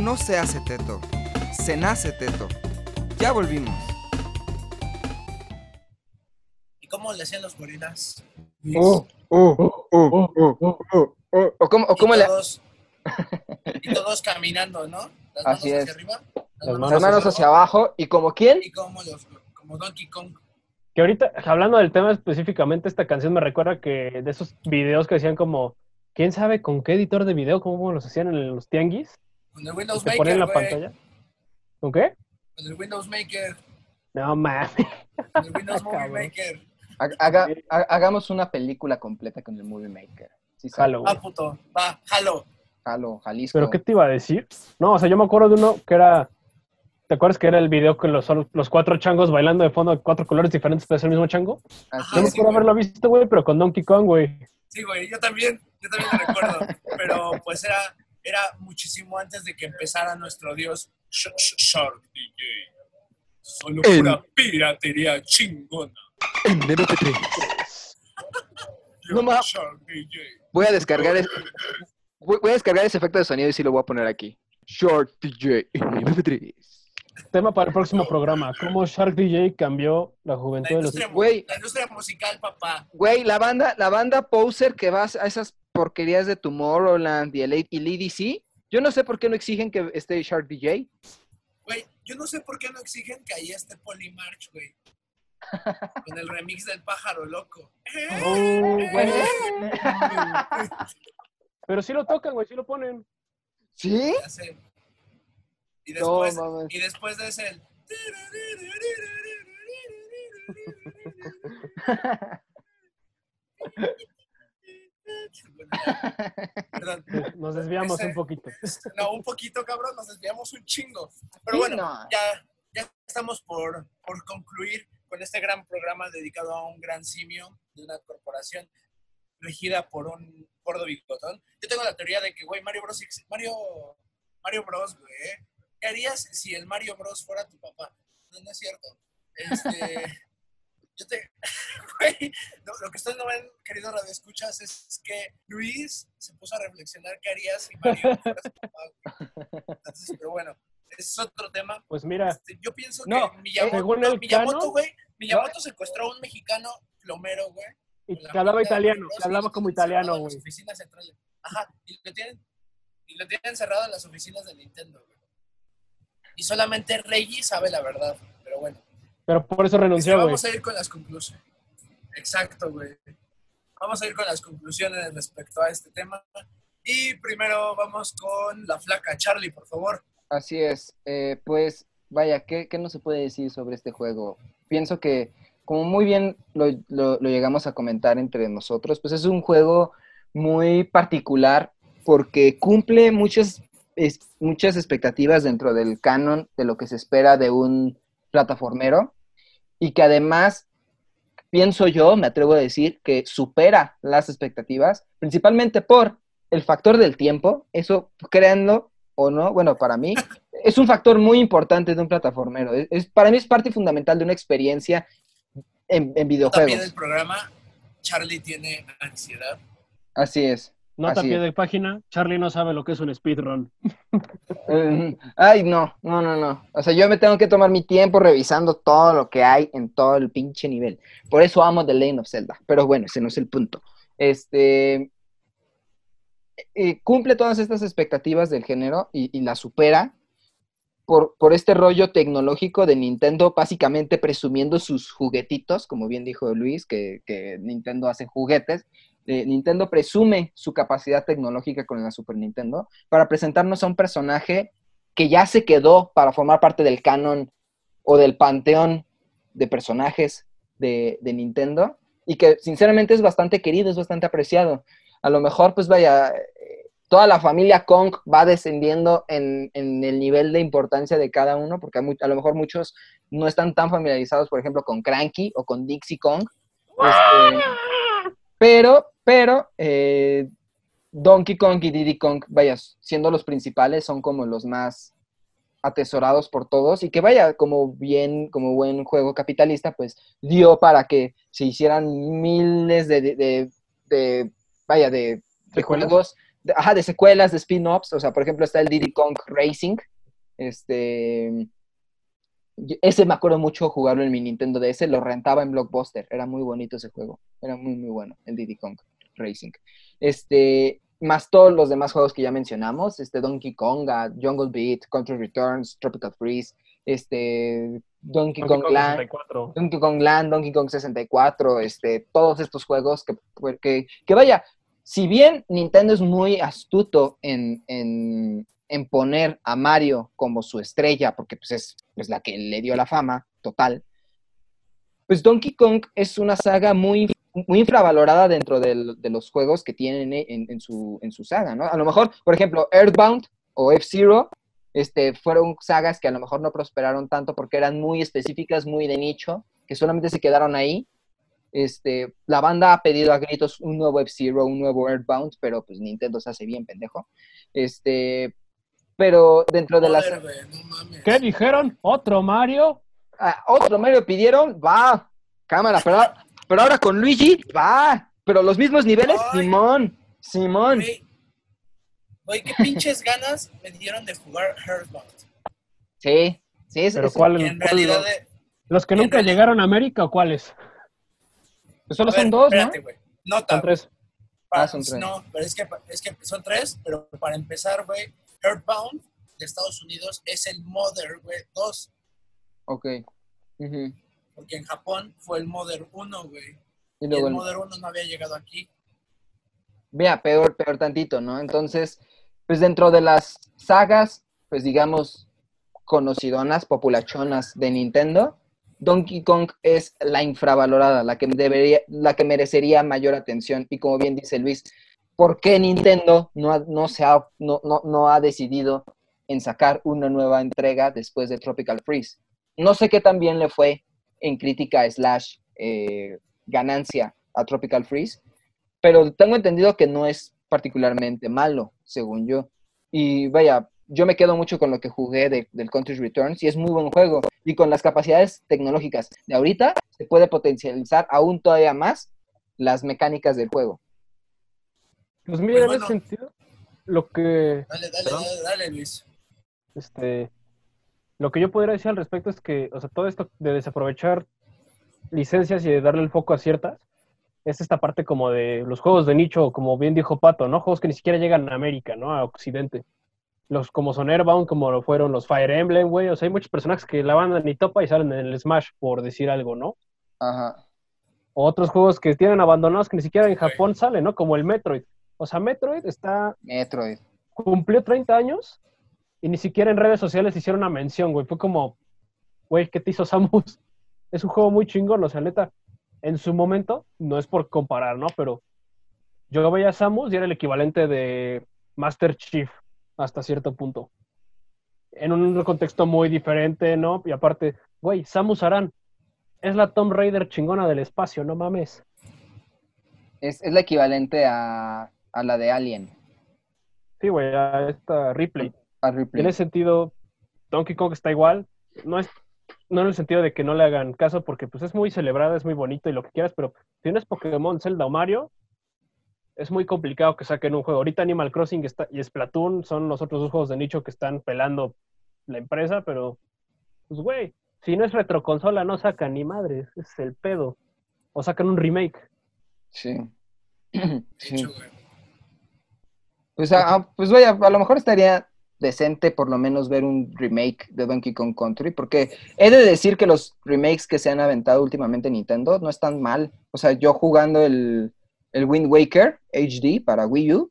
G: No se hace teto, se nace teto. Ya volvimos.
C: ¿Y cómo le hacían los gorilas?
E: Oh, oh, oh. O cómo, o cómo
C: y,
E: le...
C: todos, y todos caminando, ¿no? Las manos
E: Así
C: hacia
E: es.
C: arriba.
D: Las
E: Las manos hacia abajo. ¿Y como quién?
C: Y como, los, como Donkey Kong.
D: Que ahorita, hablando del tema específicamente, esta canción me recuerda que de esos videos que decían como, ¿quién sabe con qué editor de video, cómo los hacían en los tianguis?
C: Con el Windows
D: la
C: Maker, güey.
D: pantalla. ¿Con qué?
C: Con el Windows Maker.
D: No mames.
C: Con el Windows *laughs* Movie. Maker.
E: Ha- haga- ha- hagamos una película completa con el Movie Maker. Sí.
D: Jalo, güey.
C: Ah, puto. Va, jalo.
E: Jalo, Jalisco.
D: ¿Pero qué te iba a decir? No, o sea, yo me acuerdo de uno que era. ¿Te acuerdas que era el video con los, los cuatro changos bailando de fondo de cuatro colores diferentes, pero es el mismo chango?
E: Así
D: Yo me
E: es.
D: acuerdo haberlo visto, güey, pero con Donkey Kong, güey.
C: Sí, güey, yo también. Yo también lo recuerdo. *laughs* Pero pues era, era muchísimo antes de que empezara nuestro dios Sh- Sh- Shark DJ. Solo
E: El-
C: pura piratería chingona.
E: No ma-
C: Shark DJ.
E: Voy a descargar es- voy, voy a descargar ese efecto de sonido y sí lo voy a poner aquí. Short DJ MP3.
D: Tema para el próximo programa. ¿Cómo Shark DJ cambió la
C: La
D: juventud de los...
E: Güey.
C: la industria musical, papá.
E: Güey, la banda, la banda poser que va a esas porquerías de Tomorrowland y el, y el EDC, yo no sé por qué no exigen que esté Shark DJ.
C: Güey, yo no sé por qué no exigen que ahí esté Polymarch, güey. *laughs* Con el remix del pájaro loco.
D: Oh, güey. Pero sí lo tocan, güey, sí lo ponen.
E: ¿Sí?
C: Y
E: No,
C: después,
E: mames.
C: y después de ese el... *laughs* *laughs* *laughs* Perdón.
D: Nos desviamos
C: Ese-
D: un poquito. *laughs*
C: No, un poquito, cabrón, nos desviamos un chingo. Pero
E: Sí,
C: bueno,
E: no.
C: ya, ya estamos por, por concluir con este gran programa dedicado a un gran simio de una corporación regida por un gordo bigotón. Yo tengo la teoría de que, güey, Mario Bros. Mario, Mario Bros, güey. ¿qué harías si el Mario Bros fuera tu papá? No, no es cierto. Este, *laughs* yo te, *laughs* güey, lo, lo que ustedes no ven, querido Radio Escuchas, es que Luis se puso a reflexionar qué harías si Mario fuera su papá. Entonces, pero bueno, es otro tema.
D: Pues mira,
C: Este, yo pienso
D: No,
C: que Miyamoto,
D: según el
C: Miyamoto, güey, Miyamoto secuestró a un mexicano plomero, güey.
D: y te hablaba italiano, te hablaba como italiano, güey.
C: oficinas centrales. Ajá, y lo tienen, y lo tienen encerrado en las oficinas de Nintendo, güey. Y solamente Reggie sabe la verdad. Pero
D: por eso renunció, güey.
C: vamos a ir con las conclusiones. Exacto, güey. Vamos a ir con las conclusiones respecto a este tema. Y primero vamos con la flaca Charlie, por favor.
E: Así es. Eh, pues, vaya, ¿qué, qué no se puede decir sobre este juego? Pienso que, como muy bien lo, lo- lo llegamos a comentar entre nosotros, pues es un juego muy particular porque cumple muchas, es- muchas expectativas dentro del canon de lo que se espera de un plataformero y que además, pienso yo, me atrevo a decir, que supera las expectativas, principalmente por el factor del tiempo. Eso, créanlo o no, bueno, para mí *laughs* es un factor muy importante de un plataformero. Es, es- para mí es parte fundamental de una experiencia en, en
C: También
E: videojuegos.
C: el programa, Charlie tiene ansiedad.
E: Así es.
D: Nota
E: así
D: pie
E: es.
D: de página, Charlie no sabe lo que es un speedrun.
E: Eh, ay, no, no, no, no. O sea, yo me tengo que tomar mi tiempo revisando todo lo que hay en todo el pinche nivel. Por eso amo The Lane of Zelda. Pero bueno, ese no es el punto. Este. eh, cumple todas estas expectativas del género y, y las supera por, por este rollo tecnológico de Nintendo, básicamente presumiendo sus juguetitos, como bien dijo Luis, que, que Nintendo hace juguetes. Eh, Nintendo presume su capacidad tecnológica con la Super Nintendo para presentarnos a un personaje que ya se quedó para formar parte del canon o del panteón de personajes de, Nintendo y que sinceramente es bastante querido, es bastante apreciado. A lo mejor, pues vaya, toda la familia Kong va descendiendo en, en el nivel de importancia de cada uno, porque a lo mejor muchos no están tan familiarizados, por ejemplo, con Cranky o con Dixie Kong. Este, pero, pero, eh, Donkey Kong y Diddy Kong, vaya, siendo los principales, son como los más atesorados por todos y que vaya, como bien, como buen juego capitalista, pues dio para que se hicieran miles de, de- de- de- vaya, de, juegos de- ajá, de secuelas, de spin-offs. O sea, por ejemplo, está el Diddy Kong Racing. Este. Ese me acuerdo mucho jugarlo en mi Nintendo DS, lo rentaba en Blockbuster. Era muy bonito ese juego. Era muy, muy bueno, el Diddy Kong Racing. Este, más todos los demás juegos que ya mencionamos, este Donkey Konga, Jungle Beat, Country Returns, Tropical Freeze, este Donkey,
D: Donkey
E: Kong,
D: Kong
E: Land,
D: 64.
E: Donkey Kong Land, Donkey Kong 64, este, todos estos juegos que, que, que vaya, si bien Nintendo es muy astuto en, en, en poner a Mario como su estrella, porque pues, es pues, la que le dio la fama total, pues Donkey Kong es una saga muy, muy infravalorada dentro de los juegos que tienen en, en su, en su saga, ¿no? A lo mejor, por ejemplo, Earthbound o F-Zero este, fueron sagas que a lo mejor no prosperaron tanto porque eran muy específicas, muy de nicho, que solamente se quedaron ahí. Este, la banda ha pedido a gritos un nuevo F-Zero, un nuevo Earthbound, pero pues Nintendo se hace bien pendejo. Este, pero dentro de las...
C: No.
D: ¿Qué dijeron? ¿Otro Mario?
E: Ah, otro Mario pidieron, va, cámara, pero, pero ahora con Luigi, va, pero los mismos niveles,
C: Ay.
E: Simón, Simón.
C: Güey, güey, qué pinches ganas me dieron de jugar Earthbound.
E: Sí, sí, es,
D: ¿Pero
E: es-
D: cuál?
C: En
D: cuál-
C: realidad,
D: ¿Los que
C: en
D: nunca
C: realidad-
D: llegaron a América o cuáles?
E: pues solo
C: ver,
E: son dos, ¿no?
C: espérate, güey. Nota,
D: Son tres.
C: para-
E: Ah, son tres.
C: No, pero es que, es que son tres, pero para empezar, güey, Earthbound de Estados Unidos es el Mother, güey, 2,
E: Ok.
C: Porque en Japón fue el Mother 1, güey.
E: Y
C: Y
E: luego
C: el
E: el-
C: Mother 1 no había llegado aquí.
E: Vea, peor, peor tantito, ¿no? Entonces, pues dentro de las sagas, pues digamos, conocidonas, populachonas de Nintendo, Donkey Kong es la infravalorada, la que debería, la que merecería mayor atención. Y como bien dice Luis, ¿por qué Nintendo no ha, se ha, no, no, no ha decidido en sacar una nueva entrega después de Tropical Freeze? No sé qué tan bien le fue en crítica slash eh, ganancia a Tropical Freeze, pero tengo entendido que no es particularmente malo, según yo. Y vaya, yo me quedo mucho con lo que jugué de- del Country Returns y es muy buen juego. Y con las capacidades tecnológicas de ahorita, se puede potencializar aún todavía más las mecánicas del juego.
D: Pues mira, en
C: bueno.
D: ese sentido, lo que,
C: Dale, dale, dale, dale, Luis.
D: este, lo que yo podría decir al respecto es que, o sea, todo esto de desaprovechar licencias y de darle el foco a ciertas, es esta parte como de los juegos de nicho, como bien dijo Pato, ¿no? Juegos que ni siquiera llegan a América, ¿no? A Occidente. Los como son Airbound, como lo fueron los Fire Emblem, güey. O sea, hay muchos personajes que la banda ni topa y salen en el Smash, por decir algo, ¿no?
E: Ajá.
D: O otros juegos que tienen abandonados que ni siquiera en. Japón salen, ¿no? Como el Metroid. O sea, Metroid está
E: Metroid.
D: cumplió 30 años y ni siquiera en redes sociales hicieron una mención, güey. Fue como, güey, ¿qué te hizo Samus? *laughs* Es un juego muy chingón, o sea, neta, en su momento, no es por comparar, ¿no? Pero yo veía a Samus y era el equivalente de Master Chief hasta cierto punto. En un contexto muy diferente, ¿no? Y aparte, güey, Samus Aran es la Tomb Raider chingona del espacio, no mames.
E: Es, es la equivalente a, a la de Alien,
D: Sí, güey, a esta Ripley.
E: a Ripley.
D: en ese sentido, Donkey Kong está igual. No es no en el sentido de que no le hagan caso, porque pues es muy celebrada, es muy bonito y lo que quieras, pero si no es Pokémon, Zelda o Mario, es muy complicado que saquen un juego. Ahorita Animal Crossing está, y Splatoon son los otros dos juegos de nicho que están pelando la empresa, pero pues güey, si no es retroconsola, no sacan ni madres, es el pedo. O sacan un remake.
E: Sí. *clears throat*
C: De
E: Sí. Pues, ah, pues vaya, a lo mejor estaría decente por lo menos ver un remake de Donkey Kong Country, porque he de decir que los remakes que se han aventado últimamente en Nintendo no están mal. O sea, yo jugando el, el Wind Waker HD para Wii U,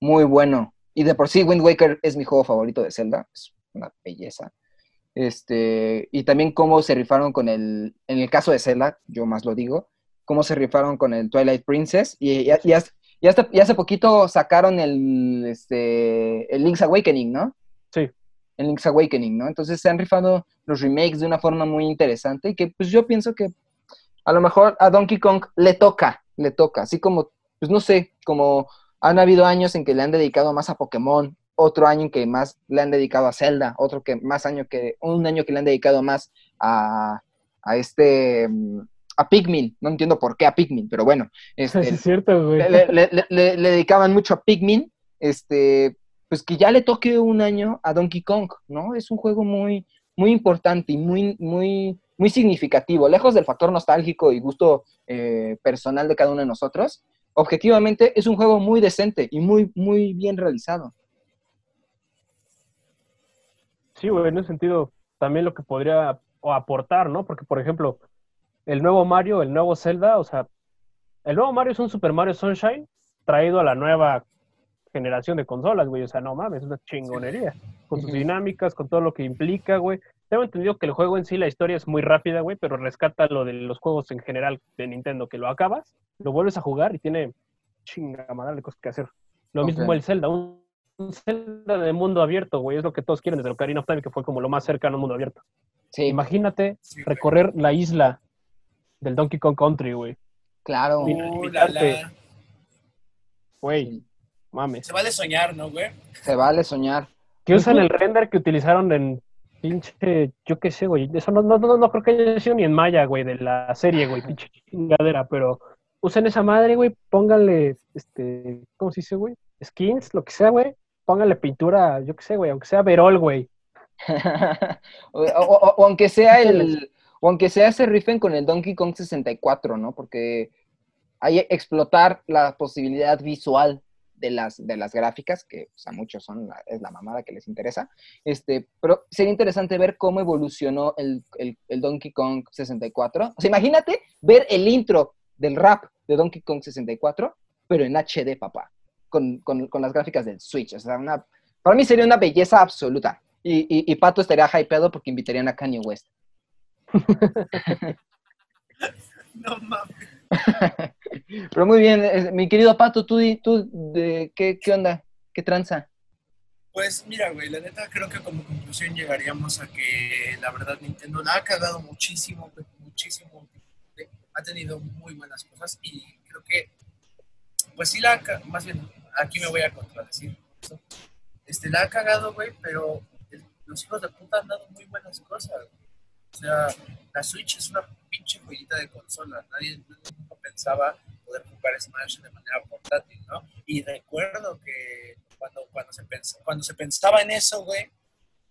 E: muy bueno. Y de por sí Wind Waker es mi juego favorito de Zelda, es una belleza. Este, y también cómo se rifaron con el, en el caso de Zelda, yo más lo digo, cómo se rifaron con el Twilight Princess y, y, y y hasta- y hace poquito sacaron el, este, el Link's Awakening, ¿no?
D: Sí.
E: El Link's Awakening, ¿no? Entonces se han rifado los remakes de una forma muy interesante y que pues yo pienso que a lo mejor a Donkey Kong le toca, le toca, así como, pues no sé, como han habido años en que le han dedicado más a Pokémon, otro año en que más le han dedicado a Zelda, otro que más año que, un año que le han dedicado más a, a este, mm, a Pikmin, no entiendo por qué a Pikmin, pero bueno, este, *laughs*
D: es cierto, güey.
E: le, le- le- le- le dedicaban mucho a Pikmin este, pues que ya le toque un año a Donkey Kong, ¿no? Es un juego muy, muy importante y muy, muy, muy significativo, lejos del factor nostálgico y gusto eh, personal de cada uno de nosotros. Objetivamente es un juego muy decente y muy, muy bien realizado.
D: Sí, güey, en ese sentido, también lo que podría aportar, ¿no? Porque, por ejemplo, el nuevo Mario, el nuevo Zelda, o sea, el nuevo Mario es un Super Mario Sunshine traído a la nueva generación de consolas, güey. O sea, no mames, es una chingonería. Con sus dinámicas, con todo lo que implica, güey. Tengo entendido que el juego en sí, la historia es muy rápida, güey, pero rescata lo de los juegos en general de Nintendo, que lo acabas, lo vuelves a jugar y tiene chingamadral de cosas que hacer. Lo mismo el Zelda, un, un Zelda de mundo abierto, güey, es lo que todos quieren desde Ocarina of Time, que fue como lo más cercano a un mundo abierto.
E: Sí,
D: Imagínate recorrer la isla del Donkey Kong Country, güey.
E: claro.
D: Güey, mames.
C: Se vale soñar, ¿no, güey?
E: Se vale soñar.
D: Que usan el render que utilizaron en pinche, yo qué sé, güey. Eso no, no, no, no creo que haya sido ni en Maya, güey, de la serie, güey, pinche chingadera, pero usen esa madre, güey, pónganle, este, ¿cómo se dice, güey? Skins, lo que sea, güey. Pónganle pintura, yo qué sé, güey, aunque sea verol, güey. *laughs*
E: o- o- o aunque sea el, o aunque sea se rifen con el Donkey Kong 64, ¿no? Porque hay explotar la posibilidad visual de las, de las gráficas, que pues, a muchos son la- es la mamada que les interesa. Este, pero sería interesante ver cómo evolucionó el, el- Donkey Kong 64. O sea, imagínate ver el intro del rap de Donkey Kong 64, pero en HD, papá, con, con- con las gráficas del Switch. O sea, una, para mí sería una belleza absoluta. Y, y- y Pato estaría hypeado porque invitarían a Kanye West.
C: No mames.
E: Pero muy bien, eh, mi querido Pato, tú, tú de, ¿qué, ¿qué onda? ¿Qué tranza?
C: Pues mira, güey, la neta creo que como conclusión llegaríamos a que la verdad Nintendo la ha cagado muchísimo, muchísimo. Ha tenido muy buenas cosas y creo que, pues sí la ha, más bien, aquí me voy a contradecir. Este, la ha cagado, güey, pero el- los hijos de puta han dado muy buenas cosas. güey. O sea, la Switch es una pinche joyita de consola. Nadie nunca pensaba poder jugar Smash de manera portátil, ¿no? Y recuerdo que cuando, cuando, se, pens- cuando se pensaba en eso, güey,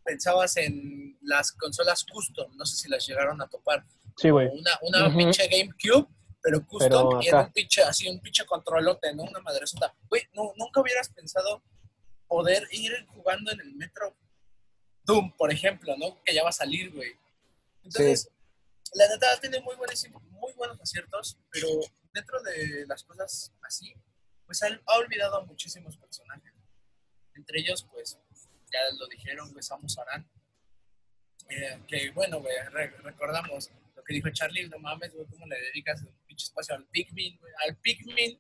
C: pensabas en las consolas custom. No sé si las llegaron a topar.
D: Sí, güey.
C: Una, una pinche GameCube, pero custom
D: Pero
C: y era un pinche, así un pinche controlote, ¿no? Una madresota. Güey, no, nunca hubieras pensado poder ir jugando en el metro Doom, por ejemplo, ¿no? Que ya va a salir, güey. Entonces, la neta tiene muy, muy buenos aciertos, pero dentro de las cosas así, pues ha, ha olvidado a muchísimos personajes. Entre ellos, pues, ya lo dijeron, güey, Samus Aran. Eh, que bueno, güey, re- recordamos lo que dijo Charlie, no mames, güey, cómo le dedicas un pinche espacio al Pikmin, güey, al Pikmin.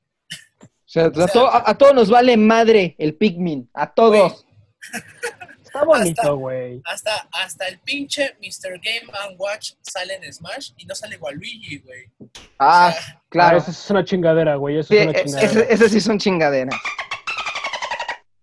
E: O sea, *laughs* a, to- a- a todos nos vale madre el Pikmin, a todos.
D: Está bonito, güey.
C: Hasta, hasta el pinche Mr. Game and Watch sale en Smash y no sale Waluigi, güey.
E: Ah,
C: O sea,
D: Ah,
E: claro.
D: eso es una chingadera, güey. Eso
E: Sí,
D: es una
E: e-
D: chingadera.
E: ese, ese sí son chingaderas.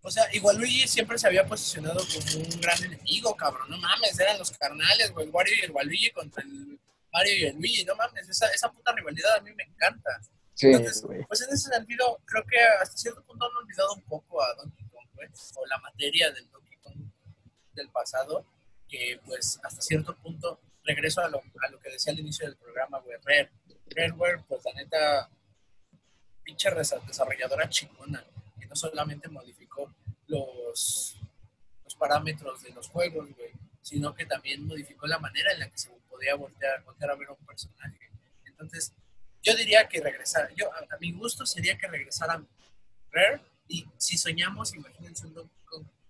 C: O sea, igual Luigi siempre se había posicionado como un gran enemigo, cabrón. No mames, eran los carnales, güey. El Wario y el Waluigi contra el Mario y el Luigi. No mames, esa, esa puta rivalidad a mí me encanta.
E: Sí.
C: Entonces,
D: güey.
C: pues en ese sentido, creo que hasta cierto punto han olvidado un poco a Donkey Kong, güey. O la materia del del pasado. Que pues hasta cierto punto, regreso a lo, a lo que decía al inicio del programa, güey. Rare. Rareware, pues la neta, pinche desarrolladora chingona. Que no solamente modificó los, los parámetros de los juegos, sino que también modificó la manera en la que se podía voltear, voltear a ver un personaje. Entonces, yo diría que regresar, yo a, mi gusto sería que regresaran Rare y si soñamos, imagínense un Donkey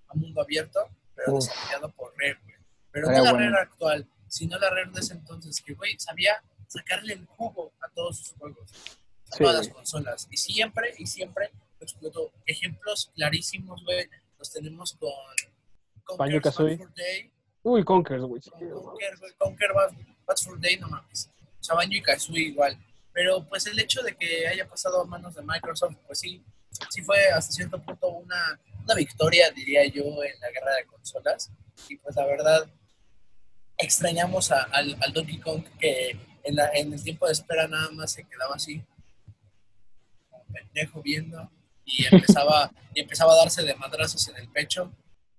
C: a mundo abierto, pero
D: Uf.
C: desarrollado por Rare, güey. Pero no la
E: bueno.
C: Rare actual, sino la Rare de ese entonces, que, güey, sabía sacarle el jugo a todos sus juegos, a
D: Sí,
C: todas las consolas. Y siempre, y siempre lo explotó. Ejemplos clarísimos, güey, los tenemos con. Bad Fur Day,
D: Uy, Conkers, güey.
C: Conker, güey, Conker Bad, Fur Day, no mames. O sea, Banjo y Kazooie igual. Pero pues el hecho de que haya pasado a manos de Microsoft, pues sí, sí fue hasta cierto punto una, una victoria, diría yo, en la guerra de consolas. Y pues la verdad, extrañamos a- al, al Donkey Kong que en, la- en el tiempo de espera nada más se quedaba así, como pendejo viendo. y *laughs* empezaba, y empezaba a darse de madrazos en el pecho.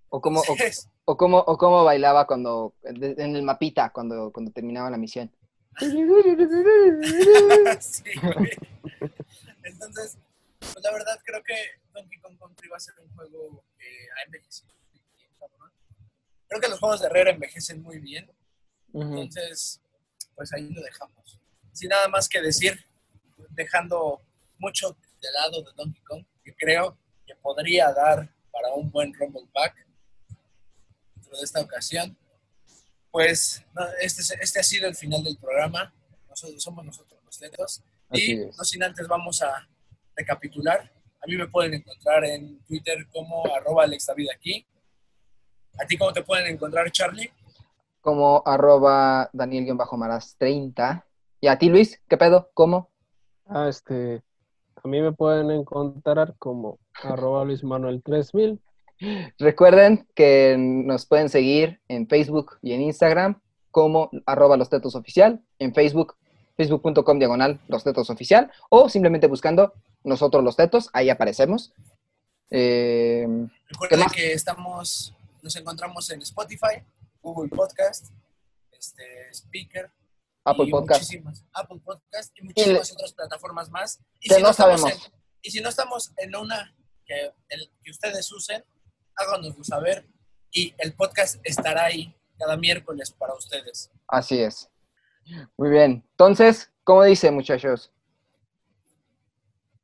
E: O cómo, o,
C: Entonces,
E: o cómo, o cómo bailaba cuando, en el mapita, cuando, cuando terminaba la misión. *laughs*
C: sí. Entonces, pues la verdad creo que Donkey Kong Country va a ser un juego que ha envejecido muy bien, cabrón. Creo que los juegos de Herrera envejecen muy bien. Entonces, pues ahí lo dejamos. Sin nada más que decir, dejando mucho de lado de Donkey Kong, que creo que podría dar para un buen Rumble Pack dentro de esta ocasión. Pues no, este, es- este ha sido el final del programa. Nosotros somos nosotros los tetos.
E: Así
C: Y no sin antes vamos a recapitular. A mí me pueden encontrar en Twitter como arroba Alex David aquí. ¿A ti cómo te pueden encontrar, Charlie?
E: Como arroba Daniel-Maras30. Y a ti, Luis, ¿qué pedo? ¿Cómo?
D: Ah, este, a mí me pueden encontrar como arroba Luis Manuel 3000.
E: Recuerden que nos pueden seguir en Facebook y en Instagram como arroba los tetos oficial, en Facebook, facebook.com diagonal los tetos oficial, o simplemente buscando nosotros los tetos, ahí aparecemos. Eh,
C: Recuerden que estamos, nos encontramos en Spotify, Google Podcast, este, Speaker,
E: Apple
C: y
E: Podcast.
C: muchísimas, Apple Podcast y muchísimas otras plataformas más. Y
E: Que no
C: estamos
E: sabemos.
C: en- y si no estamos en una que, el- que ustedes usen, háganoslo saber y el podcast estará ahí cada miércoles para ustedes.
E: Así es. Muy bien. Entonces, ¿cómo dice, muchachos?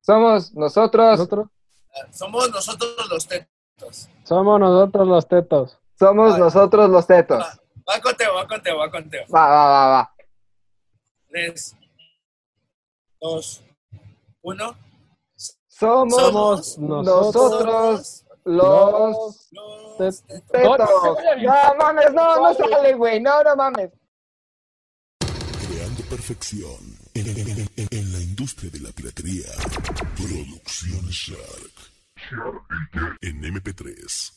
E: Somos nosotros,
D: Nosotros
C: Ah, Somos nosotros los tetos.
D: somos nosotros los tetos.
E: somos
C: Ah.
E: nosotros los tetos.
C: Va, va con Teo, va con Teo, va con Teo.
E: Va, va, va, va.
C: Tres, dos, uno.
E: Somos
C: Somos
E: nosotros los
C: los
D: Tet-
C: tetos.
E: tetos. No mames, no, no sale, güey. No, no mames.
F: Creando perfección en, en- en- en- en la industria de la piratería. Producción Shark. En MP3.